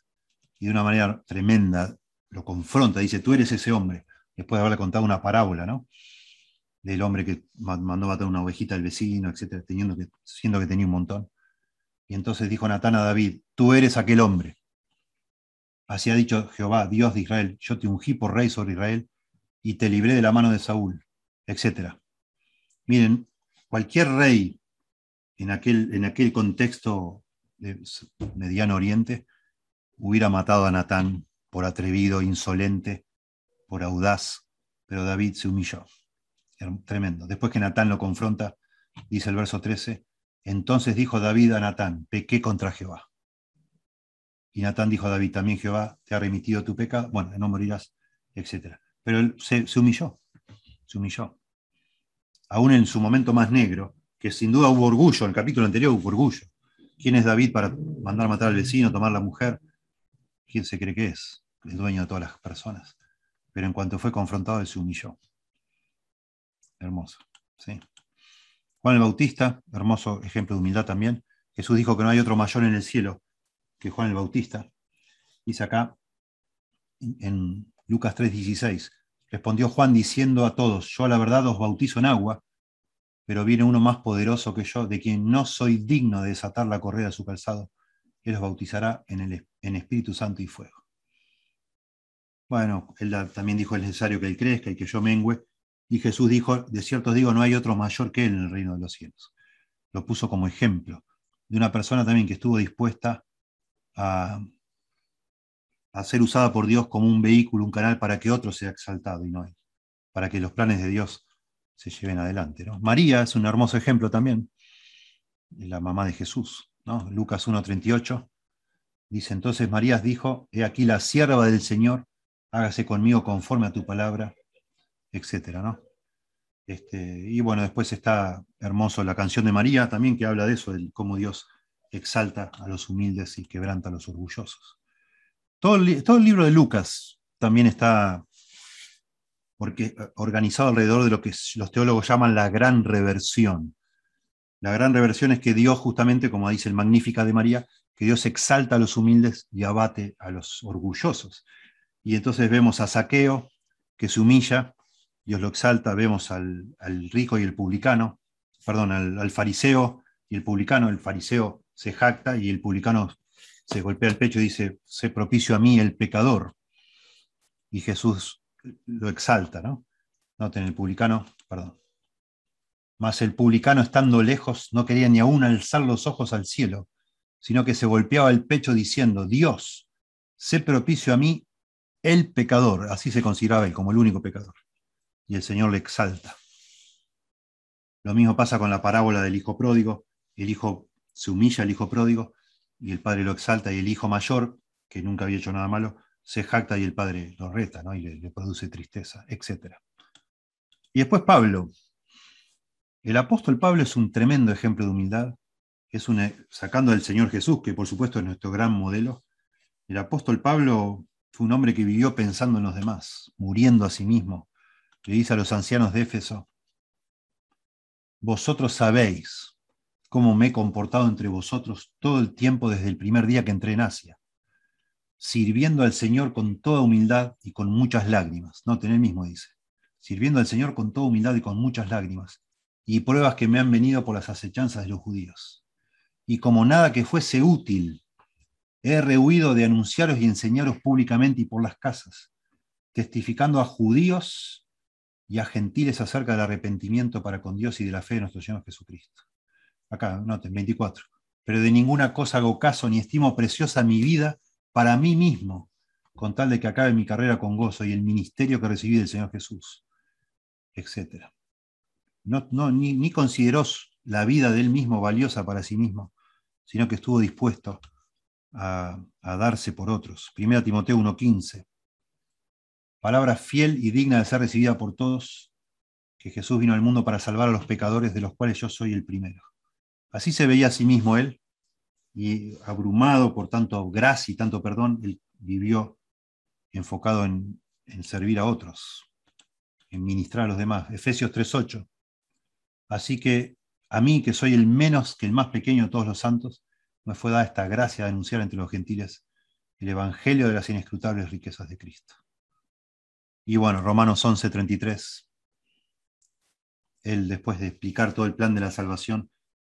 A: Y de una manera tremenda lo confronta, dice, tú eres ese hombre, después de haberle contado una parábola, ¿no? Del hombre que mandó matar una ovejita al vecino, etcétera, teniendo que, siendo que tenía un montón. Y entonces dijo Natán a David, tú eres aquel hombre. Así ha dicho Jehová, Dios de Israel, yo te ungí por rey sobre Israel y te libré de la mano de Saúl, etcétera. Miren, cualquier rey en aquel, en aquel contexto de Mediano Oriente hubiera matado a Natán por atrevido, insolente, por audaz, pero David se humilló. Tremendo. Después que Natán lo confronta, dice el verso 13, entonces dijo David a Natán, pequé contra Jehová. Y Natán dijo a David, también Jehová te ha remitido tu pecado, bueno, no morirás, etc. Pero él se, humilló, se humilló. Aún en su momento más negro, que sin duda hubo orgullo, en el capítulo anterior hubo orgullo. ¿Quién es David para mandar matar al vecino, tomar la mujer? ¿Quién se cree que es? El dueño de todas las personas. Pero en cuanto fue confrontado, él se humilló. Hermoso. ¿sí? Juan el Bautista, hermoso ejemplo de humildad también. Jesús dijo que no hay otro mayor en el cielo que Juan el Bautista. Dice acá en Lucas 3:16, respondió Juan diciendo a todos, yo a la verdad os bautizo en agua, pero viene uno más poderoso que yo, de quien no soy digno de desatar la correa de su calzado. Él los bautizará en, el, en Espíritu Santo y fuego. Bueno, él también dijo, es necesario que él crezca y que yo mengüe. Y Jesús dijo, de cierto digo, no hay otro mayor que él en el reino de los cielos. Lo puso como ejemplo de una persona también que estuvo dispuesta a, ser usada por Dios como un vehículo, un canal para que otro sea exaltado y no él, para que los planes de Dios se lleven adelante. ¿no? María es un hermoso ejemplo también, la mamá de Jesús. ¿no? Lucas 1.38 dice, entonces María dijo, he aquí la sierva del Señor, hágase conmigo conforme a tu palabra, etc. ¿no? Este, y bueno, después está hermoso la canción de María también, que habla de eso, de cómo Dios exalta a los humildes y quebranta a los orgullosos. Todo el, todo el libro de Lucas también está porque, eh, organizado alrededor de lo que los teólogos llaman la gran reversión. La gran reversión es que Dios, justamente, como dice el Magnífica de María, que Dios exalta a los humildes y abate a los orgullosos. Y entonces vemos a Saqueo, que se humilla, Dios lo exalta, vemos al, rico y el publicano, perdón, al, fariseo y el publicano, el fariseo se jacta y el publicano se golpea el pecho y dice, sé propicio a mí el pecador. Y Jesús lo exalta, ¿no? Noten, el publicano, perdón. Mas el publicano, estando lejos, no quería ni aún alzar los ojos al cielo, sino que se golpeaba el pecho diciendo, Dios, sé propicio a mí el pecador. Así se consideraba él como el único pecador. Y el Señor le exalta. Lo mismo pasa con la parábola del hijo pródigo. El hijo se humilla al hijo pródigo y el padre lo exalta y el hijo mayor, que nunca había hecho nada malo, se jacta y el padre lo reta ¿no? y le, produce tristeza, etc. Y después Pablo. El apóstol Pablo es un tremendo ejemplo de humildad, es sacando del Señor Jesús, que por supuesto es nuestro gran modelo. El apóstol Pablo fue un hombre que vivió pensando en los demás, muriendo a sí mismo. Le dice a los ancianos de Éfeso, vosotros sabéis cómo me he comportado entre vosotros todo el tiempo desde el primer día que entré en Asia sirviendo al Señor con toda humildad y con muchas lágrimas. No, el mismo dice, sirviendo al Señor con toda humildad y con muchas lágrimas, y pruebas que me han venido por las acechanzas de los judíos. Y como nada que fuese útil, he rehuido de anunciaros y enseñaros públicamente y por las casas, testificando a judíos y a gentiles acerca del arrepentimiento para con Dios y de la fe de nuestro Señor Jesucristo. Acá, noten, 24. Pero de ninguna cosa hago caso ni estimo preciosa mi vida para mí mismo, con tal de que acabe mi carrera con gozo y el ministerio que recibí del Señor Jesús, etc. No, no, ni, ni consideró la vida de él mismo valiosa para sí mismo, sino que estuvo dispuesto a, darse por otros. 1 Timoteo 1.15. Palabra fiel y digna de ser recibida por todos, que Jesús vino al mundo para salvar a los pecadores, de los cuales yo soy el primero. Así se veía a sí mismo él, y abrumado por tanto gracia y tanto perdón, él vivió enfocado en, servir a otros, en ministrar a los demás. Efesios 3.8. Así que a mí, que soy el menos que el más pequeño de todos los santos, me fue dada esta gracia de anunciar entre los gentiles el evangelio de las inescrutables riquezas de Cristo. Y bueno, Romanos 11.33. Él, después de explicar todo el plan de la salvación,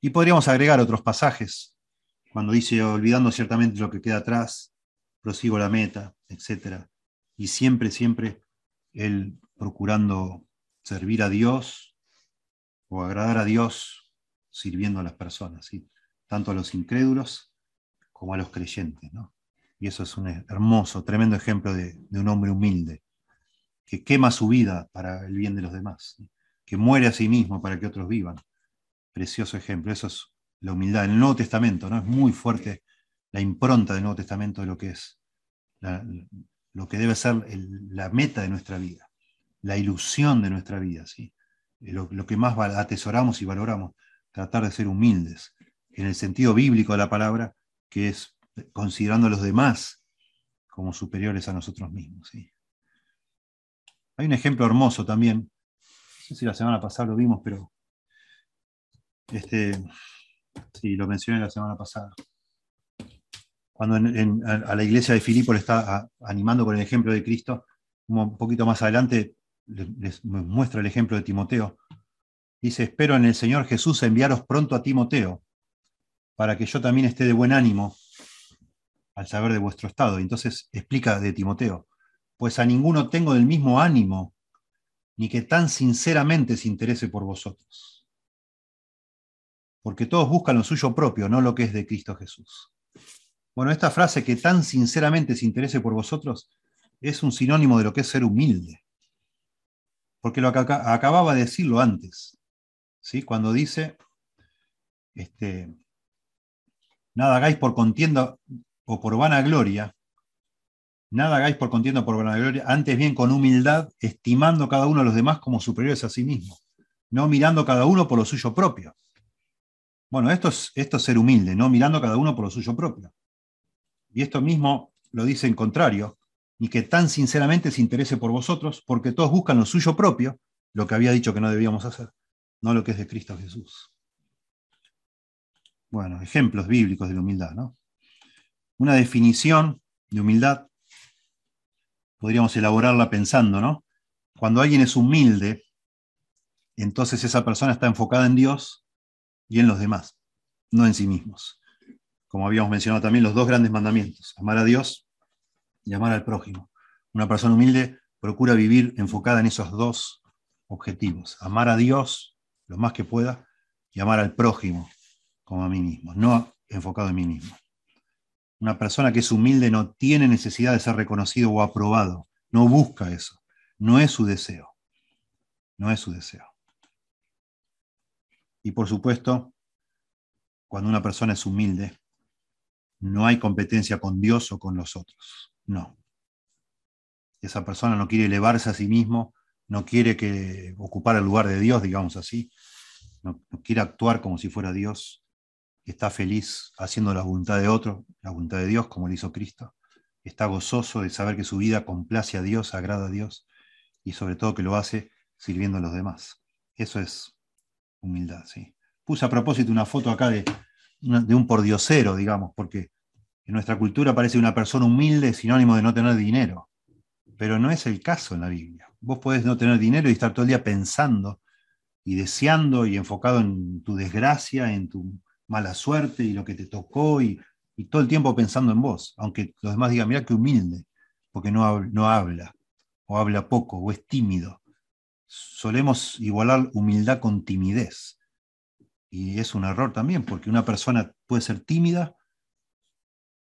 A: Y podríamos agregar otros pasajes, cuando dice, olvidando ciertamente lo que queda atrás, prosigo la meta, etc. Y siempre, siempre él procurando servir a Dios o agradar a Dios sirviendo a las personas, tanto a los incrédulos como a los creyentes. Y eso es un hermoso, tremendo ejemplo de, un hombre humilde, que quema su vida para el bien de los demás, que muere a sí mismo para que otros vivan. Precioso ejemplo, eso es la humildad. En el Nuevo Testamento ¿no? es muy fuerte la impronta del Nuevo Testamento de lo que es, lo que debe ser la meta de nuestra vida, la ilusión de nuestra vida. ¿sí? Lo, lo que más atesoramos y valoramos tratar de ser humildes, en el sentido bíblico de la palabra, que es considerando a los demás como superiores a nosotros mismos. Hay un ejemplo hermoso también, no sé si la semana pasada lo vimos, pero este, sí, lo mencioné la semana pasada. Cuando a la iglesia de Filipo le está animando con el ejemplo de Cristo, un poquito más adelante les muestra el ejemplo de Timoteo, Dice, espero en el Señor Jesús enviaros pronto a Timoteo, para que yo también esté de buen ánimo al saber de vuestro estado. Entonces explica de Timoteo, pues a ninguno tengo del mismo ánimo, ni que tan sinceramente se interese por vosotros. Porque todos buscan lo suyo propio, no lo que es de Cristo Jesús. Bueno, esta frase que tan sinceramente se interese por vosotros es un sinónimo de lo que es ser humilde. Porque lo acababa de decirlo antes. ¿sí? cuando dice, este, nada hagáis por contienda o por vanagloria, nada hagáis por contienda o por vanagloria, antes bien con humildad, estimando cada uno a los demás como superiores a sí mismo, no mirando cada uno por lo suyo propio. Bueno, esto es, esto es ser humilde, no mirando cada uno por lo suyo propio. Y esto mismo lo dice en contrario, ni que tan sinceramente se interese por vosotros, porque todos buscan lo suyo propio, lo que había dicho que no debíamos hacer no lo que es de Cristo Jesús. Bueno, ejemplos bíblicos de la humildad, ¿no? Una definición de humildad, podríamos elaborarla pensando, ¿no? Cuando alguien es humilde, entonces esa persona está enfocada en Dios y en los demás, no en sí mismos. Como habíamos mencionado también, los dos grandes mandamientos, amar a Dios y amar al prójimo. Una persona humilde procura vivir enfocada en esos dos objetivos, amar a Dios lo más que pueda y amar al prójimo como a mí mismo, no enfocado en mí mismo. Una persona que es humilde no tiene necesidad de ser reconocido o aprobado, no busca eso, no es su deseo, no es su deseo. Y por supuesto, cuando una persona es humilde, no hay competencia con Dios o con los otros, no. Esa persona no quiere elevarse a sí mismo no quiere que ocupar el lugar de Dios, digamos así, no, quiere actuar como si fuera Dios, está feliz haciendo la voluntad de otro, la voluntad de Dios, como lo hizo Cristo, está gozoso de saber que su vida complace a Dios, agrada a Dios, y sobre todo que lo hace sirviendo a los demás. Eso es humildad, ¿sí? Puse a propósito una foto acá de, de un pordiosero, digamos, porque en nuestra cultura parece una persona humilde sinónimo de no tener dinero, pero no es el caso en la Biblia. Vos podés no tener dinero y estar todo el día pensando y deseando y enfocado en tu desgracia, en tu mala suerte y lo que te tocó y, todo el tiempo pensando en vos, aunque los demás digan, mira qué humilde, porque no, no habla, o habla poco, o es tímido. Solemos igualar humildad con timidez. Y es un error también, porque una persona puede ser tímida,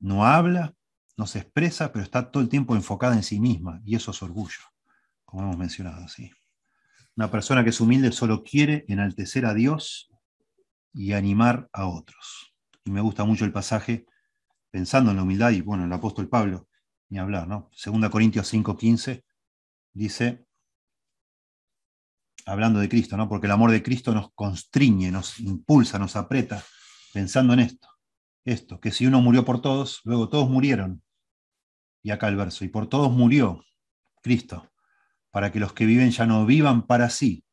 A: no habla, no se expresa, pero está todo el tiempo enfocada en sí misma, y eso es orgullo, como hemos mencionado. ¿sí? Una persona que es humilde solo quiere enaltecer a Dios y animar a otros. Y me gusta mucho el pasaje, pensando en la humildad, y bueno, el apóstol Pablo, ni hablar, ¿no? Segunda Corintios 5:15 dice, hablando de Cristo, ¿no? Porque el amor de Cristo nos constriñe, nos impulsa, nos aprieta, pensando en esto, esto, que si uno murió por todos, luego todos murieron. Y acá el verso, y por todos murió Cristo, para que los que viven ya no vivan para sí.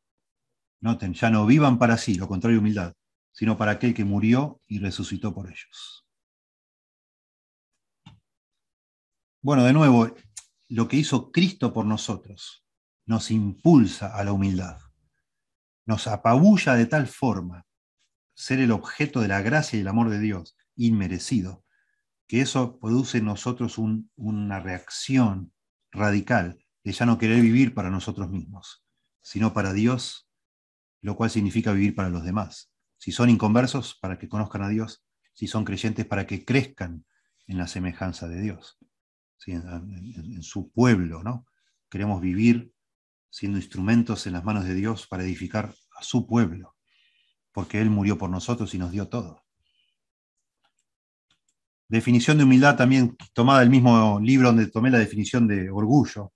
A: Noten, ya no vivan para sí, lo contrario humildad, sino para aquel que murió y resucitó por ellos. Bueno, de nuevo, lo que hizo Cristo por nosotros nos impulsa a la humildad, nos apabulla de tal forma ser el objeto de la gracia y el amor de Dios, inmerecido, que eso produce en nosotros una reacción radical de ya no querer vivir para nosotros mismos, sino para Dios, lo cual significa vivir para los demás. Si son inconversos, para que conozcan a Dios, si son creyentes, para que crezcan en la semejanza de Dios, en, su pueblo, ¿no? Queremos vivir siendo instrumentos en las manos de Dios para edificar a su pueblo, porque Él murió por nosotros y nos dio todo. Definición de humildad también tomada del mismo libro donde tomé la definición de orgullo,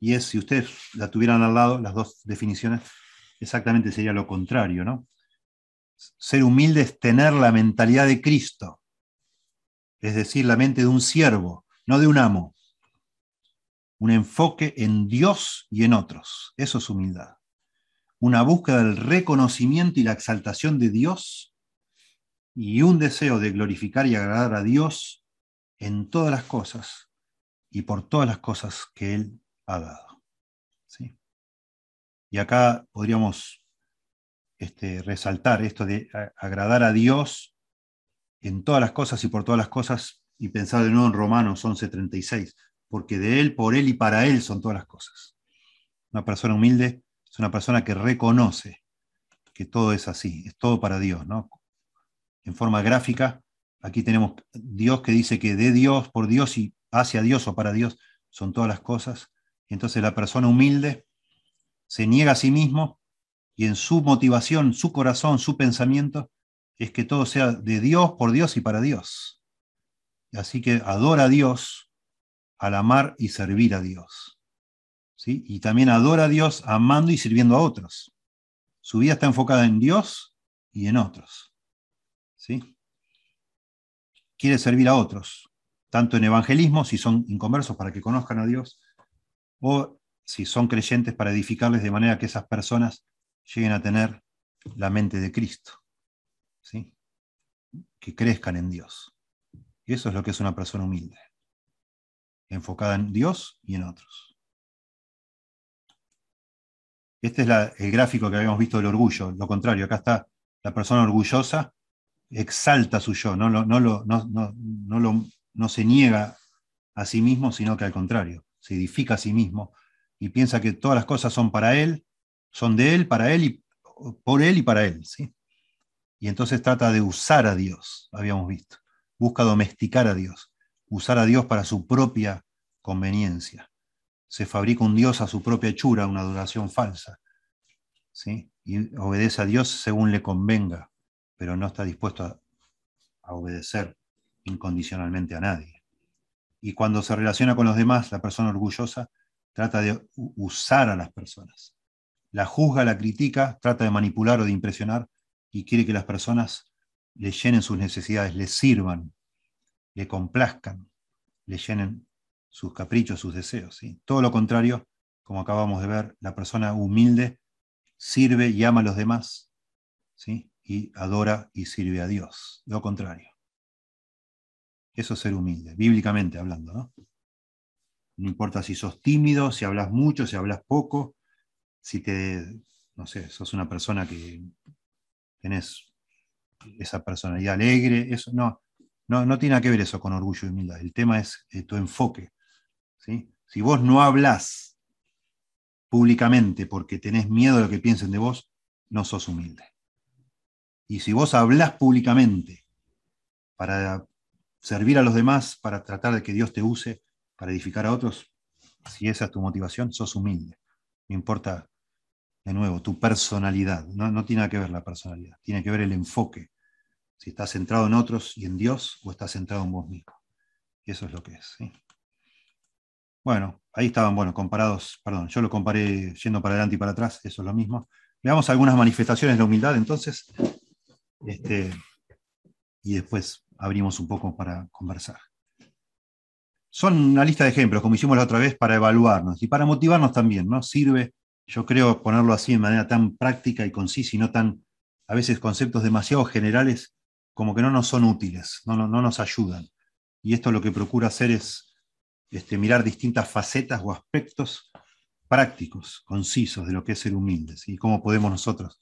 A: y es, si ustedes la tuvieran al lado, las dos definiciones, exactamente sería lo contrario, ¿no? Ser humilde es tener la mentalidad de Cristo, es decir, la mente de un siervo, no de un amo. Un enfoque en Dios y en otros. Eso es humildad. Una búsqueda del reconocimiento y la exaltación de Dios y un deseo de glorificar y agradar a Dios en todas las cosas y por todas las cosas que Él ha dado. ¿sí? Y acá podríamos este, resaltar esto de agradar a Dios en todas las cosas y por todas las cosas, y pensar de nuevo en Romanos 11:36, porque de Él, por Él y para Él son todas las cosas. Una persona humilde es una persona que reconoce que todo es así, es todo para Dios. ¿no? En forma gráfica, aquí tenemos Dios que dice que de Dios, por Dios y hacia Dios o para Dios son todas las cosas. Entonces la persona humilde se niega a sí mismo y en su motivación, su corazón, su pensamiento, es que todo sea de Dios, por Dios y para Dios. Así que adora a Dios al amar y servir a Dios. ¿sí? Y también adora a Dios amando y sirviendo a otros. Su vida está enfocada en Dios y en otros. ¿sí? Quiere servir a otros, tanto en evangelismo, si son inconversos, para que conozcan a Dios, o si son creyentes para edificarles de manera que esas personas lleguen a tener la mente de Cristo, ¿sí? que crezcan en Dios. Y eso es lo que es una persona humilde, enfocada en Dios y en otros. Este es el gráfico que habíamos visto del orgullo, lo contrario, acá está la persona orgullosa, exalta su yo, no, no, no, no, no se niega a sí mismo, sino que al contrario, se edifica a sí mismo y piensa que todas las cosas son para él, son de él, para él y por él y para él. ¿sí? Y entonces trata de usar a Dios, habíamos visto. Busca domesticar a Dios, usar a Dios para su propia conveniencia. Se fabrica un Dios a su propia hechura, una adoración falsa. ¿sí? Y obedece a Dios según le convenga, pero no está dispuesto a, a obedecer incondicionalmente a nadie. Y cuando se relaciona con los demás, la persona orgullosa trata de usar a las personas. La juzga, la critica, trata de manipular o de impresionar y quiere que las personas le llenen sus necesidades, le sirvan, le complazcan, le llenen sus caprichos, sus deseos. Todo lo contrario, como acabamos de ver, la persona humilde sirve y ama a los demás, ¿sí? y adora y sirve a Dios. Lo contrario. Eso es ser humilde, bíblicamente hablando. ¿no? no importa si sos tímido, si hablas mucho, si hablas poco, si te, no sé, sos una persona que tenés esa personalidad alegre, eso no, no, no tiene que ver eso con orgullo y humildad. El tema es eh, tu enfoque. Si vos no hablas públicamente porque tenés miedo de lo que piensen de vos, no sos humilde. Y si vos hablas públicamente para servir a los demás, para tratar de que Dios te use, para edificar a otros, si esa es tu motivación, sos humilde. No importa, de nuevo, tu personalidad. No, no tiene nada que ver la personalidad, tiene que ver el enfoque. Si estás centrado en otros y en Dios o estás centrado en vos mismo. Eso es lo que es. Bueno, ahí estaban, bueno, comparados, perdón, yo lo comparé yendo para adelante y para atrás, eso es lo mismo. Veamos algunas manifestaciones de humildad entonces, este, y después abrimos un poco para conversar. Son una lista de ejemplos, como hicimos la otra vez, para evaluarnos y para motivarnos también, ¿no? Sirve, yo creo, ponerlo así de manera tan práctica y concisa y no tan, a veces, conceptos demasiado generales como que no nos son útiles, no, no, no nos ayudan. Y esto lo que procura hacer es este, mirar distintas facetas o aspectos prácticos, concisos de lo que es ser humildes y cómo podemos nosotros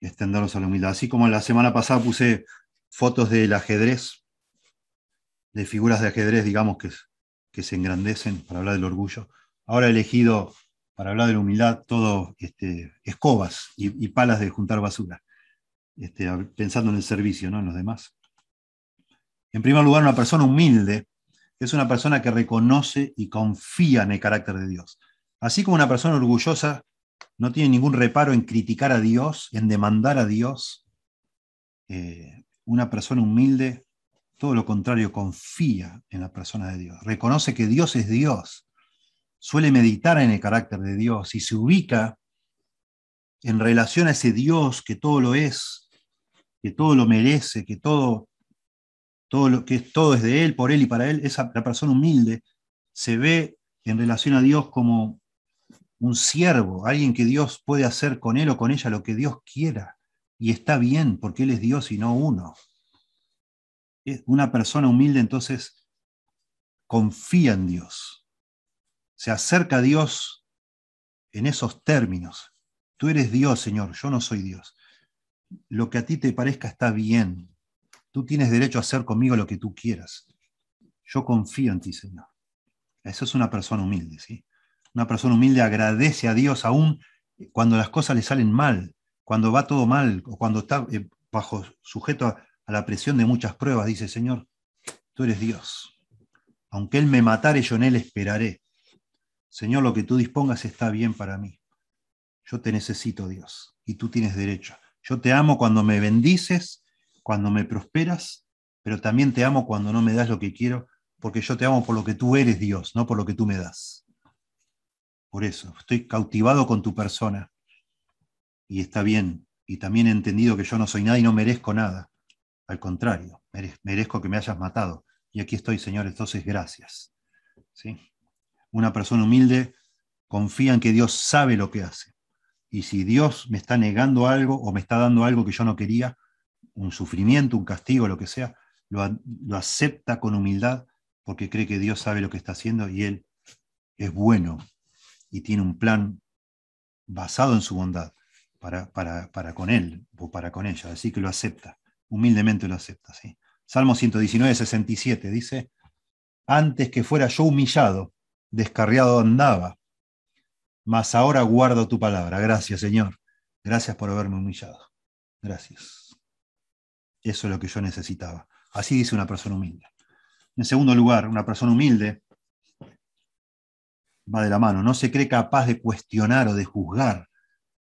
A: extendernos a la humildad. Así como la semana pasada puse fotos del ajedrez, de figuras de ajedrez, digamos, que, que se engrandecen para hablar del orgullo. Ahora he elegido, para hablar de la humildad, todo este, escobas y, palas de juntar basura, este, pensando en el servicio, ¿no? en los demás. En primer lugar, una persona humilde es una persona que reconoce y confía en el carácter de Dios. Así como una persona orgullosa no tiene ningún reparo en criticar a Dios, en demandar a Dios, eh, una persona humilde, todo lo contrario, confía en la persona de Dios, reconoce que Dios es Dios, suele meditar en el carácter de Dios y se ubica en relación a ese Dios que todo lo es, que todo lo merece, que todo todo lo que todo es de Él, por Él y para Él, esa, la persona humilde se ve en relación a Dios como un siervo, alguien que Dios puede hacer con él o con ella lo que Dios quiera. Y está bien, porque Él es Dios y no uno. Una persona humilde entonces confía en Dios, se acerca a Dios en esos términos. Tú eres Dios, Señor, yo no soy Dios. Lo que a ti te parezca está bien, Tú tienes derecho a hacer conmigo lo que tú quieras. Yo confío en ti, Señor. Eso es una persona humilde, ¿sí? Una persona humilde agradece a Dios aún cuando las cosas le salen mal, cuando va todo mal, o cuando está eh, bajo sujeto a, la presión de muchas pruebas, dice, Señor, tú eres Dios. Aunque Él me matare, yo en Él esperaré. Señor, lo que tú dispongas está bien para mí. Yo te necesito, Dios, y tú tienes derecho. Yo te amo cuando me bendices cuando me prosperas, pero también te amo cuando no me das lo que quiero, porque yo te amo por lo que tú eres Dios, no por lo que tú me das. Por eso, estoy cautivado con tu persona. Y está bien. Y también he entendido que yo no soy nada y no merezco nada. Al contrario, merezco que me hayas matado. Y aquí estoy, Señor, entonces gracias. ¿Sí? Una persona humilde confía en que Dios sabe lo que hace. Y si Dios me está negando algo o me está dando algo que yo no quería, un sufrimiento, un castigo, lo que sea, lo, acepta con humildad porque cree que Dios sabe lo que está haciendo y Él es bueno y tiene un plan basado en su bondad para, para, con Él o para con ella. Así que lo acepta, humildemente lo acepta. ¿sí? Salmo 119, 67 dice, antes que fuera yo humillado, descarriado andaba, mas ahora guardo tu palabra. Gracias, Señor. Gracias por haberme humillado. Gracias. Eso es lo que yo necesitaba. Así dice una persona humilde. En segundo lugar, una persona humilde va de la mano, no se cree capaz de cuestionar o de juzgar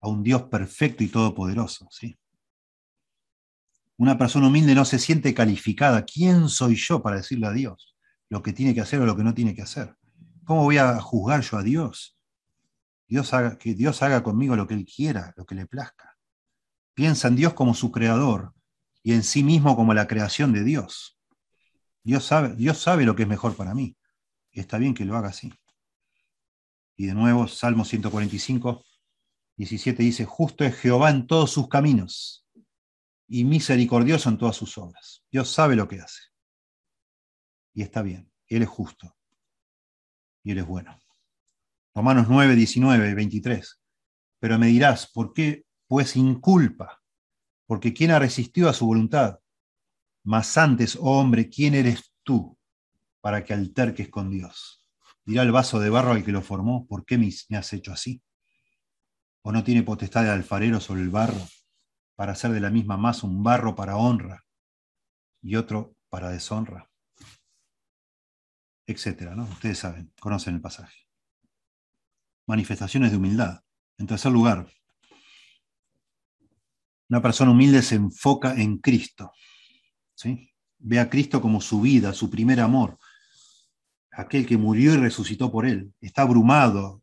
A: a un Dios perfecto y todopoderoso. ¿sí? Una persona humilde no se siente calificada. ¿Quién soy yo para decirle a Dios lo que tiene que hacer o lo que no tiene que hacer? ¿Cómo voy a juzgar yo a Dios? Dios haga, que Dios haga conmigo lo que Él quiera, lo que le plazca. Piensa en Dios como su creador, y en sí mismo como la creación de Dios. Dios sabe, Dios sabe lo que es mejor para mí. Y está bien que lo haga así. Y de nuevo, Salmo 145, 17 dice, justo es Jehová en todos sus caminos y misericordioso en todas sus obras. Dios sabe lo que hace. Y está bien. Él es justo. Y Él es bueno. Romanos 9, 19, 23. Pero me dirás, ¿por qué? Pues inculpa. Porque ¿quién ha resistido a su voluntad? Mas antes, oh hombre, ¿quién eres tú para que alterques con Dios? Dirá el vaso de barro al que lo formó, ¿por qué me has hecho así? ¿O no tiene potestad de alfarero sobre el barro para hacer de la misma masa un barro para honra y otro para deshonra? Etcétera, ¿no? Ustedes saben, conocen el pasaje. Manifestaciones de humildad. En tercer lugar, una persona humilde se enfoca en Cristo. ¿sí? Ve a Cristo como su vida, su primer amor, aquel que murió y resucitó por él. Está abrumado,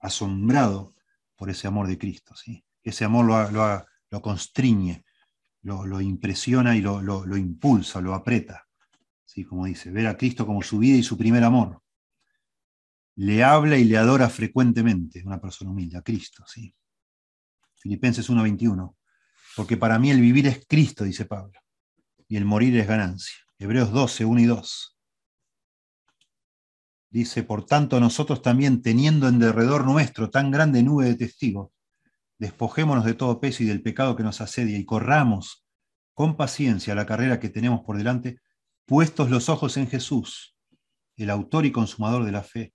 A: asombrado por ese amor de Cristo. ¿sí? Ese amor lo, lo, constriñe, lo, impresiona y lo, impulsa, lo aprieta. ¿sí? Como dice, ver a Cristo como su vida y su primer amor. Le habla y le adora frecuentemente una persona humilde, a Cristo. ¿sí? Filipenses 1.21. Porque para mí el vivir es Cristo, dice Pablo, y el morir es ganancia. Hebreos 12, 1 y 2. Dice, por tanto, nosotros también, teniendo en derredor nuestro tan grande nube de testigos, despojémonos de todo peso y del pecado que nos asedia y corramos con paciencia la carrera que tenemos por delante, puestos los ojos en Jesús, el autor y consumador de la fe,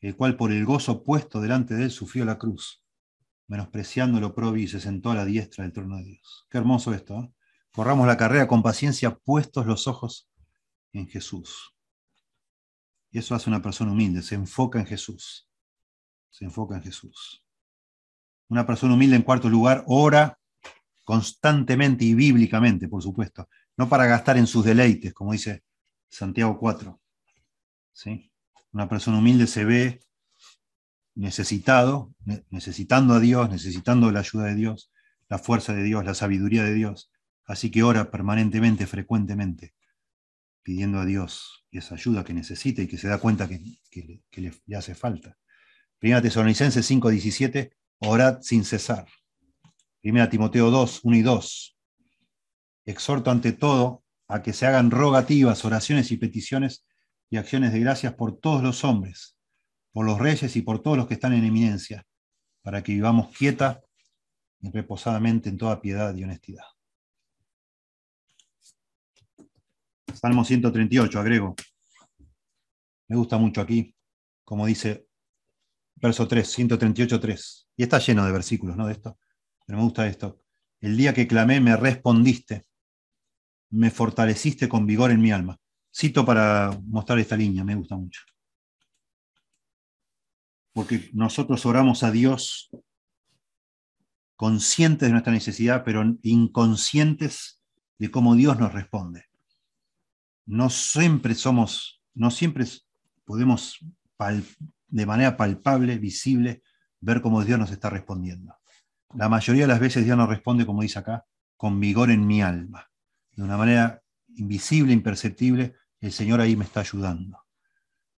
A: el cual por el gozo puesto delante de él sufrió la cruz, menospreciando lo propio y se sentó a la diestra del trono de Dios. Qué hermoso esto. ¿eh? Corramos la carrera con paciencia, puestos los ojos en Jesús. Y eso hace una persona humilde, se enfoca en Jesús. Se enfoca en Jesús. Una persona humilde, en cuarto lugar, ora constantemente y bíblicamente, por supuesto, no para gastar en sus deleites, como dice Santiago 4. ¿Sí? Una persona humilde se ve necesitado, necesitando a Dios, necesitando la ayuda de Dios, la fuerza de Dios, la sabiduría de Dios. Así que ora permanentemente, frecuentemente, pidiendo a Dios esa ayuda que necesita y que se da cuenta que, le, hace falta. Primera Tesalonicenses 5:17, orad sin cesar. Primera Timoteo 2, 1 y 2. Exhorto ante todo a que se hagan rogativas, oraciones y peticiones y acciones de gracias por todos los hombres, por los reyes y por todos los que están en eminencia, para que vivamos quieta y reposadamente en toda piedad y honestidad. Salmo 138, agrego. Me gusta mucho aquí, como dice verso 3, 138, 3. Y está lleno de versículos, ¿no? De esto. Pero me gusta esto. El día que clamé me respondiste, me fortaleciste con vigor en mi alma. Cito para mostrar esta línea, me gusta mucho. Porque nosotros oramos a Dios conscientes de nuestra necesidad, pero inconscientes de cómo Dios nos responde no siempre somos, no siempre podemos de manera palpable, visible, ver cómo Dios nos está respondiendo. La mayoría de las veces Dios nos responde, como dice acá, con vigor en mi alma. De una manera invisible, imperceptible, el Señor ahí me está ayudando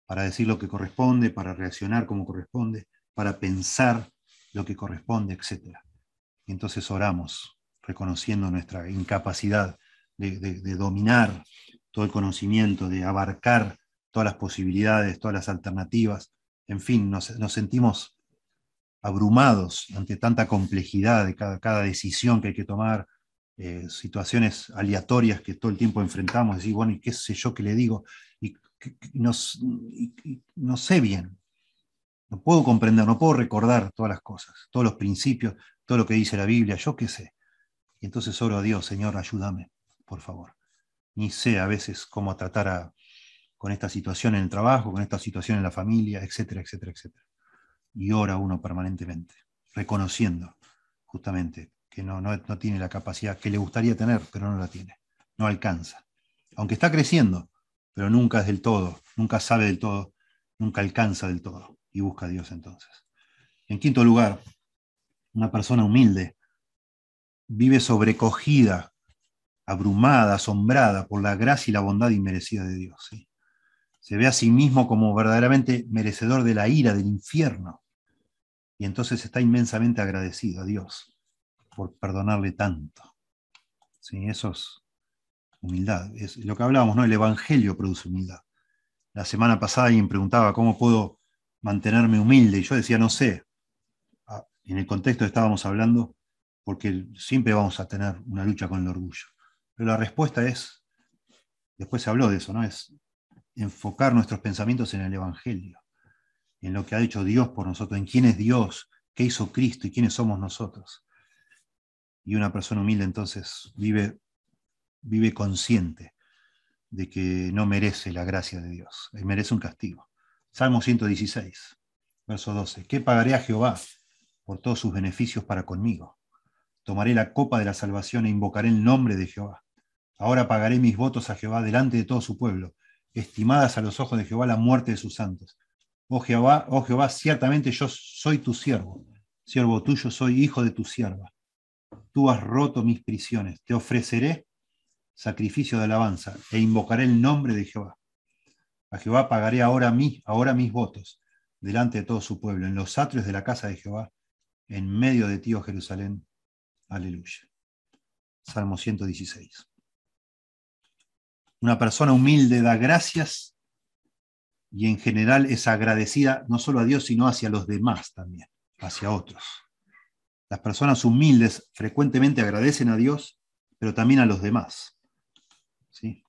A: para decir lo que corresponde, para reaccionar como corresponde, para pensar lo que corresponde, etc. Y entonces oramos, reconociendo nuestra incapacidad de dominar todo el conocimiento, de abarcar todas las posibilidades, todas las alternativas. En fin, nos, sentimos abrumados ante tanta complejidad de cada, decisión que hay que tomar, eh, situaciones aleatorias que todo el tiempo enfrentamos, decir, bueno, ¿y qué sé yo qué le digo? Y, no sé bien, no puedo comprender, no puedo recordar todas las cosas, todos los principios, todo lo que dice la Biblia, yo qué sé. Y entonces oro a Dios, Señor, ayúdame, por favor ni sé a veces cómo tratar con esta situación en el trabajo, con esta situación en la familia, etcétera, etcétera, etcétera. Y ora uno permanentemente, reconociendo justamente que no, no, no tiene la capacidad que le gustaría tener, pero no la tiene, no alcanza. Aunque está creciendo, pero nunca es del todo, nunca sabe del todo, nunca alcanza del todo y busca a Dios entonces. En quinto lugar, una persona humilde vive sobrecogida abrumada, asombrada por la gracia y la bondad inmerecida de Dios. Se ve a sí mismo como verdaderamente merecedor de la ira del infierno. Y entonces está inmensamente agradecido a Dios por perdonarle tanto. ¿Sí? Eso es humildad. Es lo que hablábamos, ¿no? El Evangelio produce humildad. La semana pasada alguien preguntaba cómo puedo mantenerme humilde y yo decía, no sé. Ah, en el contexto estábamos hablando, porque siempre vamos a tener una lucha con el orgullo. Pero la respuesta es, después se habló de eso, ¿no? Es enfocar nuestros pensamientos en el Evangelio, en lo que ha hecho Dios por nosotros, en quién es Dios, qué hizo Cristo y quiénes somos nosotros. Y una persona humilde entonces vive, vive consciente de que no merece la gracia de Dios, merece un castigo. Salmo 116, verso 12. ¿Qué pagaré a Jehová por todos sus beneficios para conmigo? Tomaré la copa de la salvación e invocaré el nombre de Jehová. Ahora pagaré mis votos a Jehová delante de todo su pueblo, estimadas a los ojos de Jehová la muerte de sus santos. Oh Jehová, oh Jehová, ciertamente yo soy tu siervo, siervo tuyo soy hijo de tu sierva. Tú has roto mis prisiones, te ofreceré sacrificio de alabanza e invocaré el nombre de Jehová. A Jehová pagaré ahora, mí, ahora mis votos delante de todo su pueblo, en los atrios de la casa de Jehová, en medio de ti, oh Jerusalén. Aleluya. Salmo 116. Una persona humilde da gracias y en general es agradecida no solo a Dios, sino hacia los demás también, hacia otros. Las personas humildes frecuentemente agradecen a Dios, pero también a los demás. ¿sí?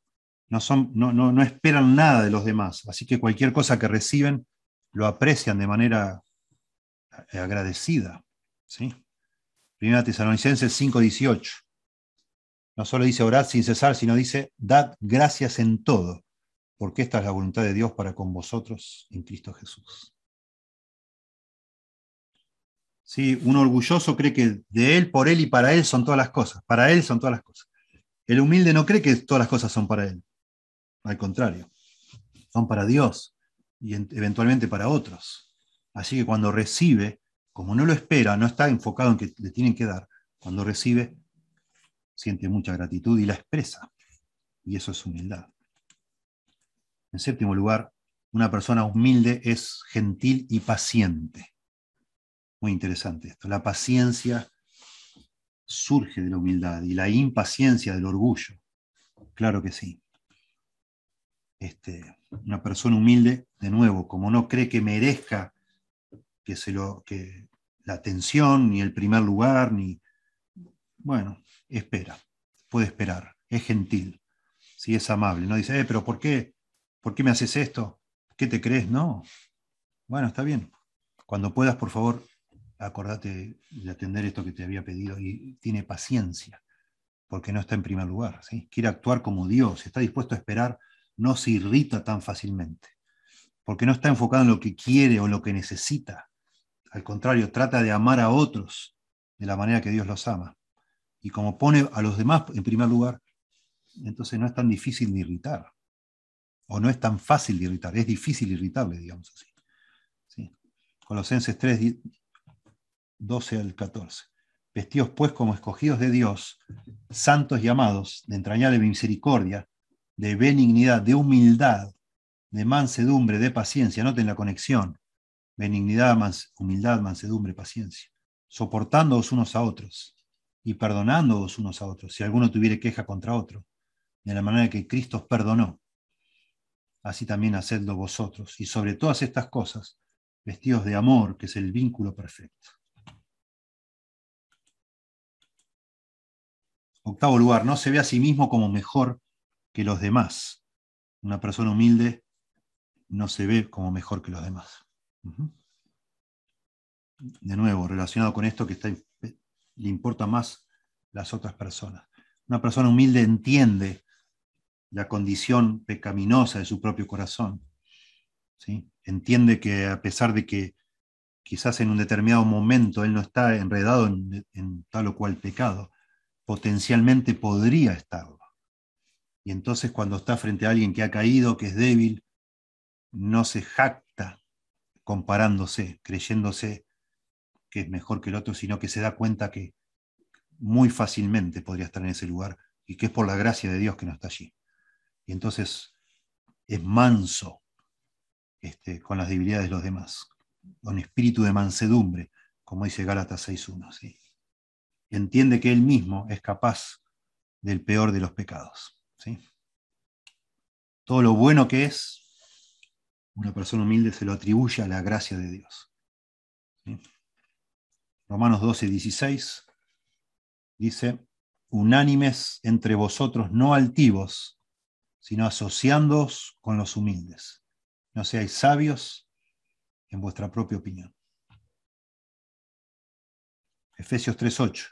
A: No, son, no, no, esperan nada de los demás, así que cualquier cosa que reciben lo aprecian de manera agradecida. ¿sí? Primera Tesalonicenses 5:18. No solo dice orad sin cesar, sino dice dad gracias en todo, porque esta es la voluntad de Dios para con vosotros en Cristo Jesús. Sí, un orgulloso cree que de él, por él y para él son todas las cosas. Para él son todas las cosas. El humilde no cree que todas las cosas son para él. Al contrario, son para Dios y eventualmente para otros. Así que cuando recibe, como no lo espera, no está enfocado en que le tienen que dar, cuando recibe, siente mucha gratitud y la expresa. Y eso es humildad. En séptimo lugar, una persona humilde es gentil y paciente. Muy interesante esto. La paciencia surge de la humildad y la impaciencia del orgullo. Claro que sí. Este, una persona humilde, de nuevo, como no cree que merezca que, se lo, que la atención, ni el primer lugar, ni... Bueno, espera, puede esperar, es gentil, si es amable. No dice, eh, pero ¿por qué? ¿Por qué me haces esto? ¿Qué te crees? No. Bueno, está bien. Cuando puedas, por favor, acordate de atender esto que te había pedido y tiene paciencia, porque no está en primer lugar. Quiere actuar como Dios, está dispuesto a esperar, no se irrita tan fácilmente, porque no está enfocado en lo que quiere o lo que necesita. Al contrario, trata de amar a otros de la manera que Dios los ama. Y como pone a los demás en primer lugar, entonces no es tan difícil de irritar. O no es tan fácil de irritar, es difícil irritarle, digamos así. ¿Sí? Colosenses 3, 12 al 14. Vestidos pues como escogidos de Dios, santos y amados, de entrañable misericordia, de benignidad, de humildad, de mansedumbre, de paciencia. Noten la conexión. Benignidad, humildad, mansedumbre, paciencia. Soportándoos unos a otros y perdonándoos unos a otros, si alguno tuviere queja contra otro, de la manera que Cristo os perdonó. Así también hacedlo vosotros, y sobre todas estas cosas, vestidos de amor, que es el vínculo perfecto. Octavo lugar, no se ve a sí mismo como mejor que los demás. Una persona humilde no se ve como mejor que los demás. De nuevo, relacionado con esto que está le importa más las otras personas. Una persona humilde entiende la condición pecaminosa de su propio corazón. Entiende que a pesar de que quizás en un determinado momento él no está enredado en, tal o cual pecado, potencialmente podría estarlo. Y entonces cuando está frente a alguien que ha caído, que es débil, no se jacta comparándose, creyéndose que es mejor que el otro, sino que se da cuenta que muy fácilmente podría estar en ese lugar y que es por la gracia de Dios que no está allí. Y entonces es manso este, con las debilidades de los demás, con espíritu de mansedumbre, como dice Gálatas 6.1. ¿sí? Entiende que él mismo es capaz del peor de los pecados. ¿sí? Todo lo bueno que es, una persona humilde se lo atribuye a la gracia de Dios. Romanos 12, 16 dice, unánimes entre vosotros, no altivos, sino asociándoos con los humildes. No seáis sabios en vuestra propia opinión. Efesios 3:8.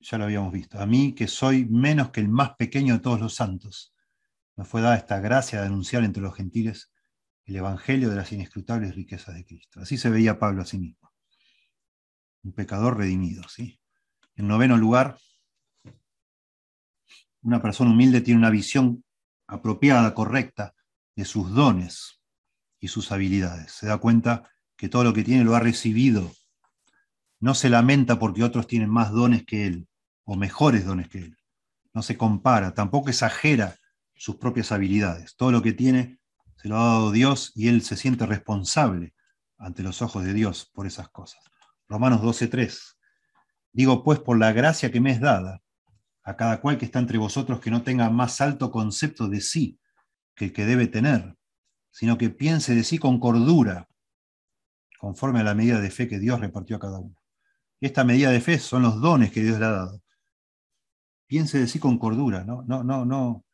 A: Ya lo habíamos visto. A mí, que soy menos que el más pequeño de todos los santos, me fue dada esta gracia de anunciar entre los gentiles el evangelio de las inescrutables riquezas de Cristo. Así se veía Pablo a sí mismo. Un pecador redimido, ¿sí? En noveno lugar, una persona humilde tiene una visión apropiada, correcta, de sus dones y sus habilidades. Se da cuenta que todo lo que tiene lo ha recibido no se lamenta porque otros tienen más dones que él o mejores dones que él. No se compara, tampoco exagera sus propias habilidades. Todo lo que tiene se lo ha dado Dios y él se siente responsable ante los ojos de Dios por esas cosas. Romanos 12:3. Digo pues por la gracia que me es dada a cada cual que está entre vosotros que no tenga más alto concepto de sí que el que debe tener, sino que piense de sí con cordura, conforme a la medida de fe que Dios repartió a cada uno. Esta medida de fe son los dones que Dios le ha dado. Piense de sí con cordura, no, no, no, no.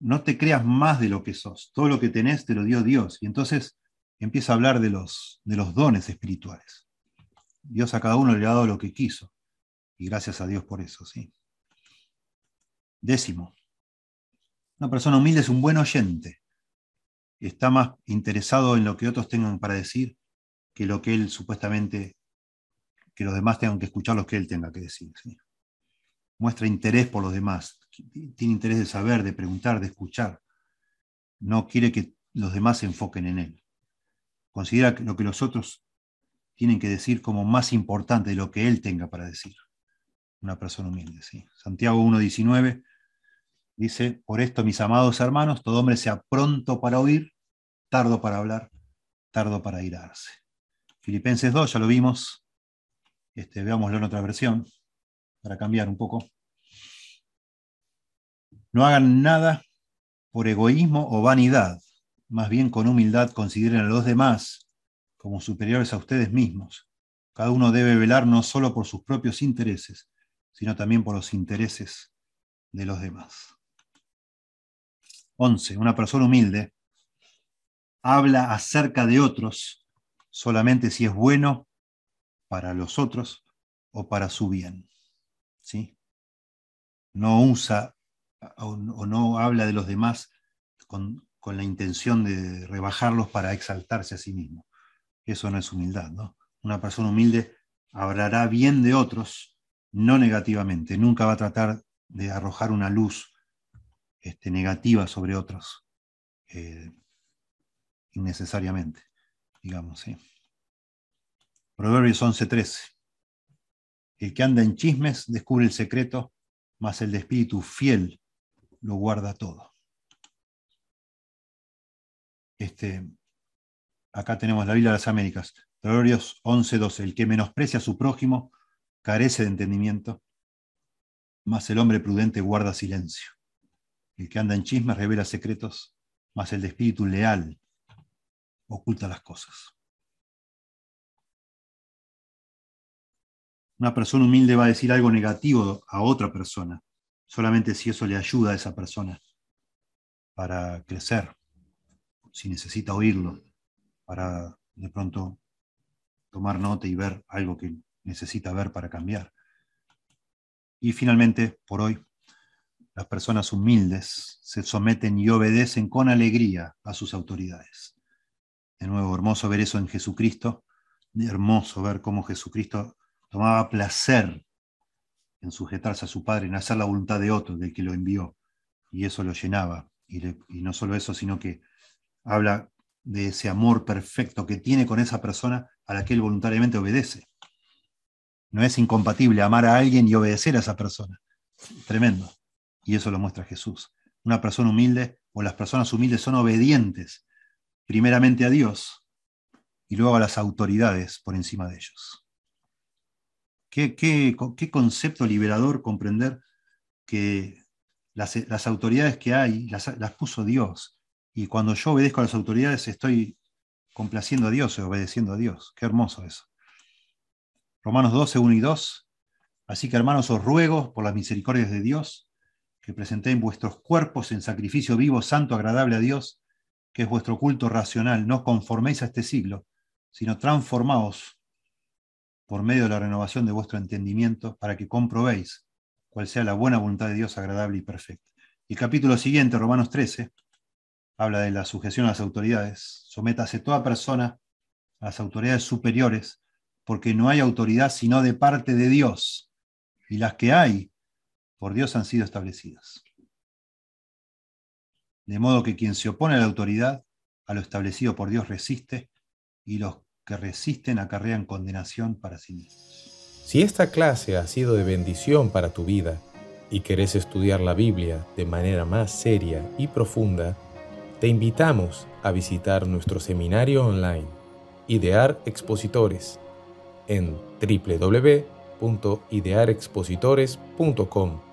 A: No te creas más de lo que sos. Todo lo que tenés te lo dio Dios. Y entonces empieza a hablar de los, de los dones espirituales. Dios a cada uno le ha dado lo que quiso. Y gracias a Dios por eso, sí. Décimo. Una persona humilde es un buen oyente. Está más interesado en lo que otros tengan para decir que lo que él supuestamente que los demás tengan que escuchar lo que él tenga que decir. Muestra interés por los demás, tiene interés de saber, de preguntar, de escuchar. No quiere que los demás se enfoquen en él. Considera lo que los otros tienen que decir como más importante de lo que él tenga para decir. Una persona humilde. ¿sí? Santiago 1.19 dice, por esto, mis amados hermanos, todo hombre sea pronto para oír, tardo para hablar, tardo para irarse. Filipenses 2, ya lo vimos, este, veámoslo en otra versión, para cambiar un poco. No hagan nada por egoísmo o vanidad, más bien con humildad consideren a los demás como superiores a ustedes mismos. Cada uno debe velar no solo por sus propios intereses, sino también por los intereses de los demás. 11. Una persona humilde habla acerca de otros solamente si es bueno para los otros o para su bien. ¿sí? No usa o no habla de los demás con, la intención de rebajarlos para exaltarse a sí mismo. Eso no es humildad. ¿no? Una persona humilde hablará bien de otros, no negativamente. Nunca va a tratar de arrojar una luz este, negativa sobre otros eh, innecesariamente, digamos. ¿sí? Proverbios 11:13. El que anda en chismes descubre el secreto, mas el de espíritu fiel lo guarda todo. Este, acá tenemos la Biblia de las Américas. Proverbios 11:12. El que menosprecia a su prójimo carece de entendimiento, mas el hombre prudente guarda silencio. El que anda en chismes revela secretos, mas el de espíritu leal oculta las cosas. Una persona humilde va a decir algo negativo a otra persona, solamente si eso le ayuda a esa persona para crecer, si necesita oírlo, para de pronto tomar nota y ver algo que necesita ver para cambiar. Y finalmente, por hoy, las personas humildes se someten y obedecen con alegría a sus autoridades. De nuevo, hermoso ver eso en Jesucristo, hermoso ver cómo Jesucristo tomaba placer en sujetarse a su Padre, en hacer la voluntad de otro, del que lo envió, y eso lo llenaba. Y, no solo eso, sino que habla de ese amor perfecto que tiene con esa persona a la que él voluntariamente obedece. No es incompatible amar a alguien y obedecer a esa persona. Tremendo. Y eso lo muestra Jesús. Una persona humilde o las personas humildes son obedientes primeramente a Dios y luego a las autoridades por encima de ellos. Qué, concepto liberador comprender que las, autoridades que hay las, puso Dios. Y cuando yo obedezco a las autoridades estoy complaciendo a Dios y obedeciendo a Dios. Qué hermoso eso. Romanos 12, 1 y 2. Así que hermanos, os ruego por las misericordias de Dios que presentéis vuestros cuerpos en sacrificio vivo, santo, agradable a Dios, que es vuestro culto racional. No conforméis a este siglo, sino transformaos por medio de la renovación de vuestro entendimiento, para que comprobéis cuál sea la buena voluntad de Dios agradable y perfecta. El capítulo siguiente, Romanos 13, habla de la sujeción a las autoridades. Sométase toda persona a las autoridades superiores, porque no hay autoridad sino de parte de Dios, y las que hay por Dios han sido establecidas. De modo que quien se opone a la autoridad, a lo establecido por Dios resiste, y los que resisten acarrean condenación para sí mismos.
B: Si esta clase ha sido de bendición para tu vida y querés estudiar la Biblia de manera más seria y profunda, te invitamos a visitar nuestro seminario online, Idear Expositores, en www.idearexpositores.com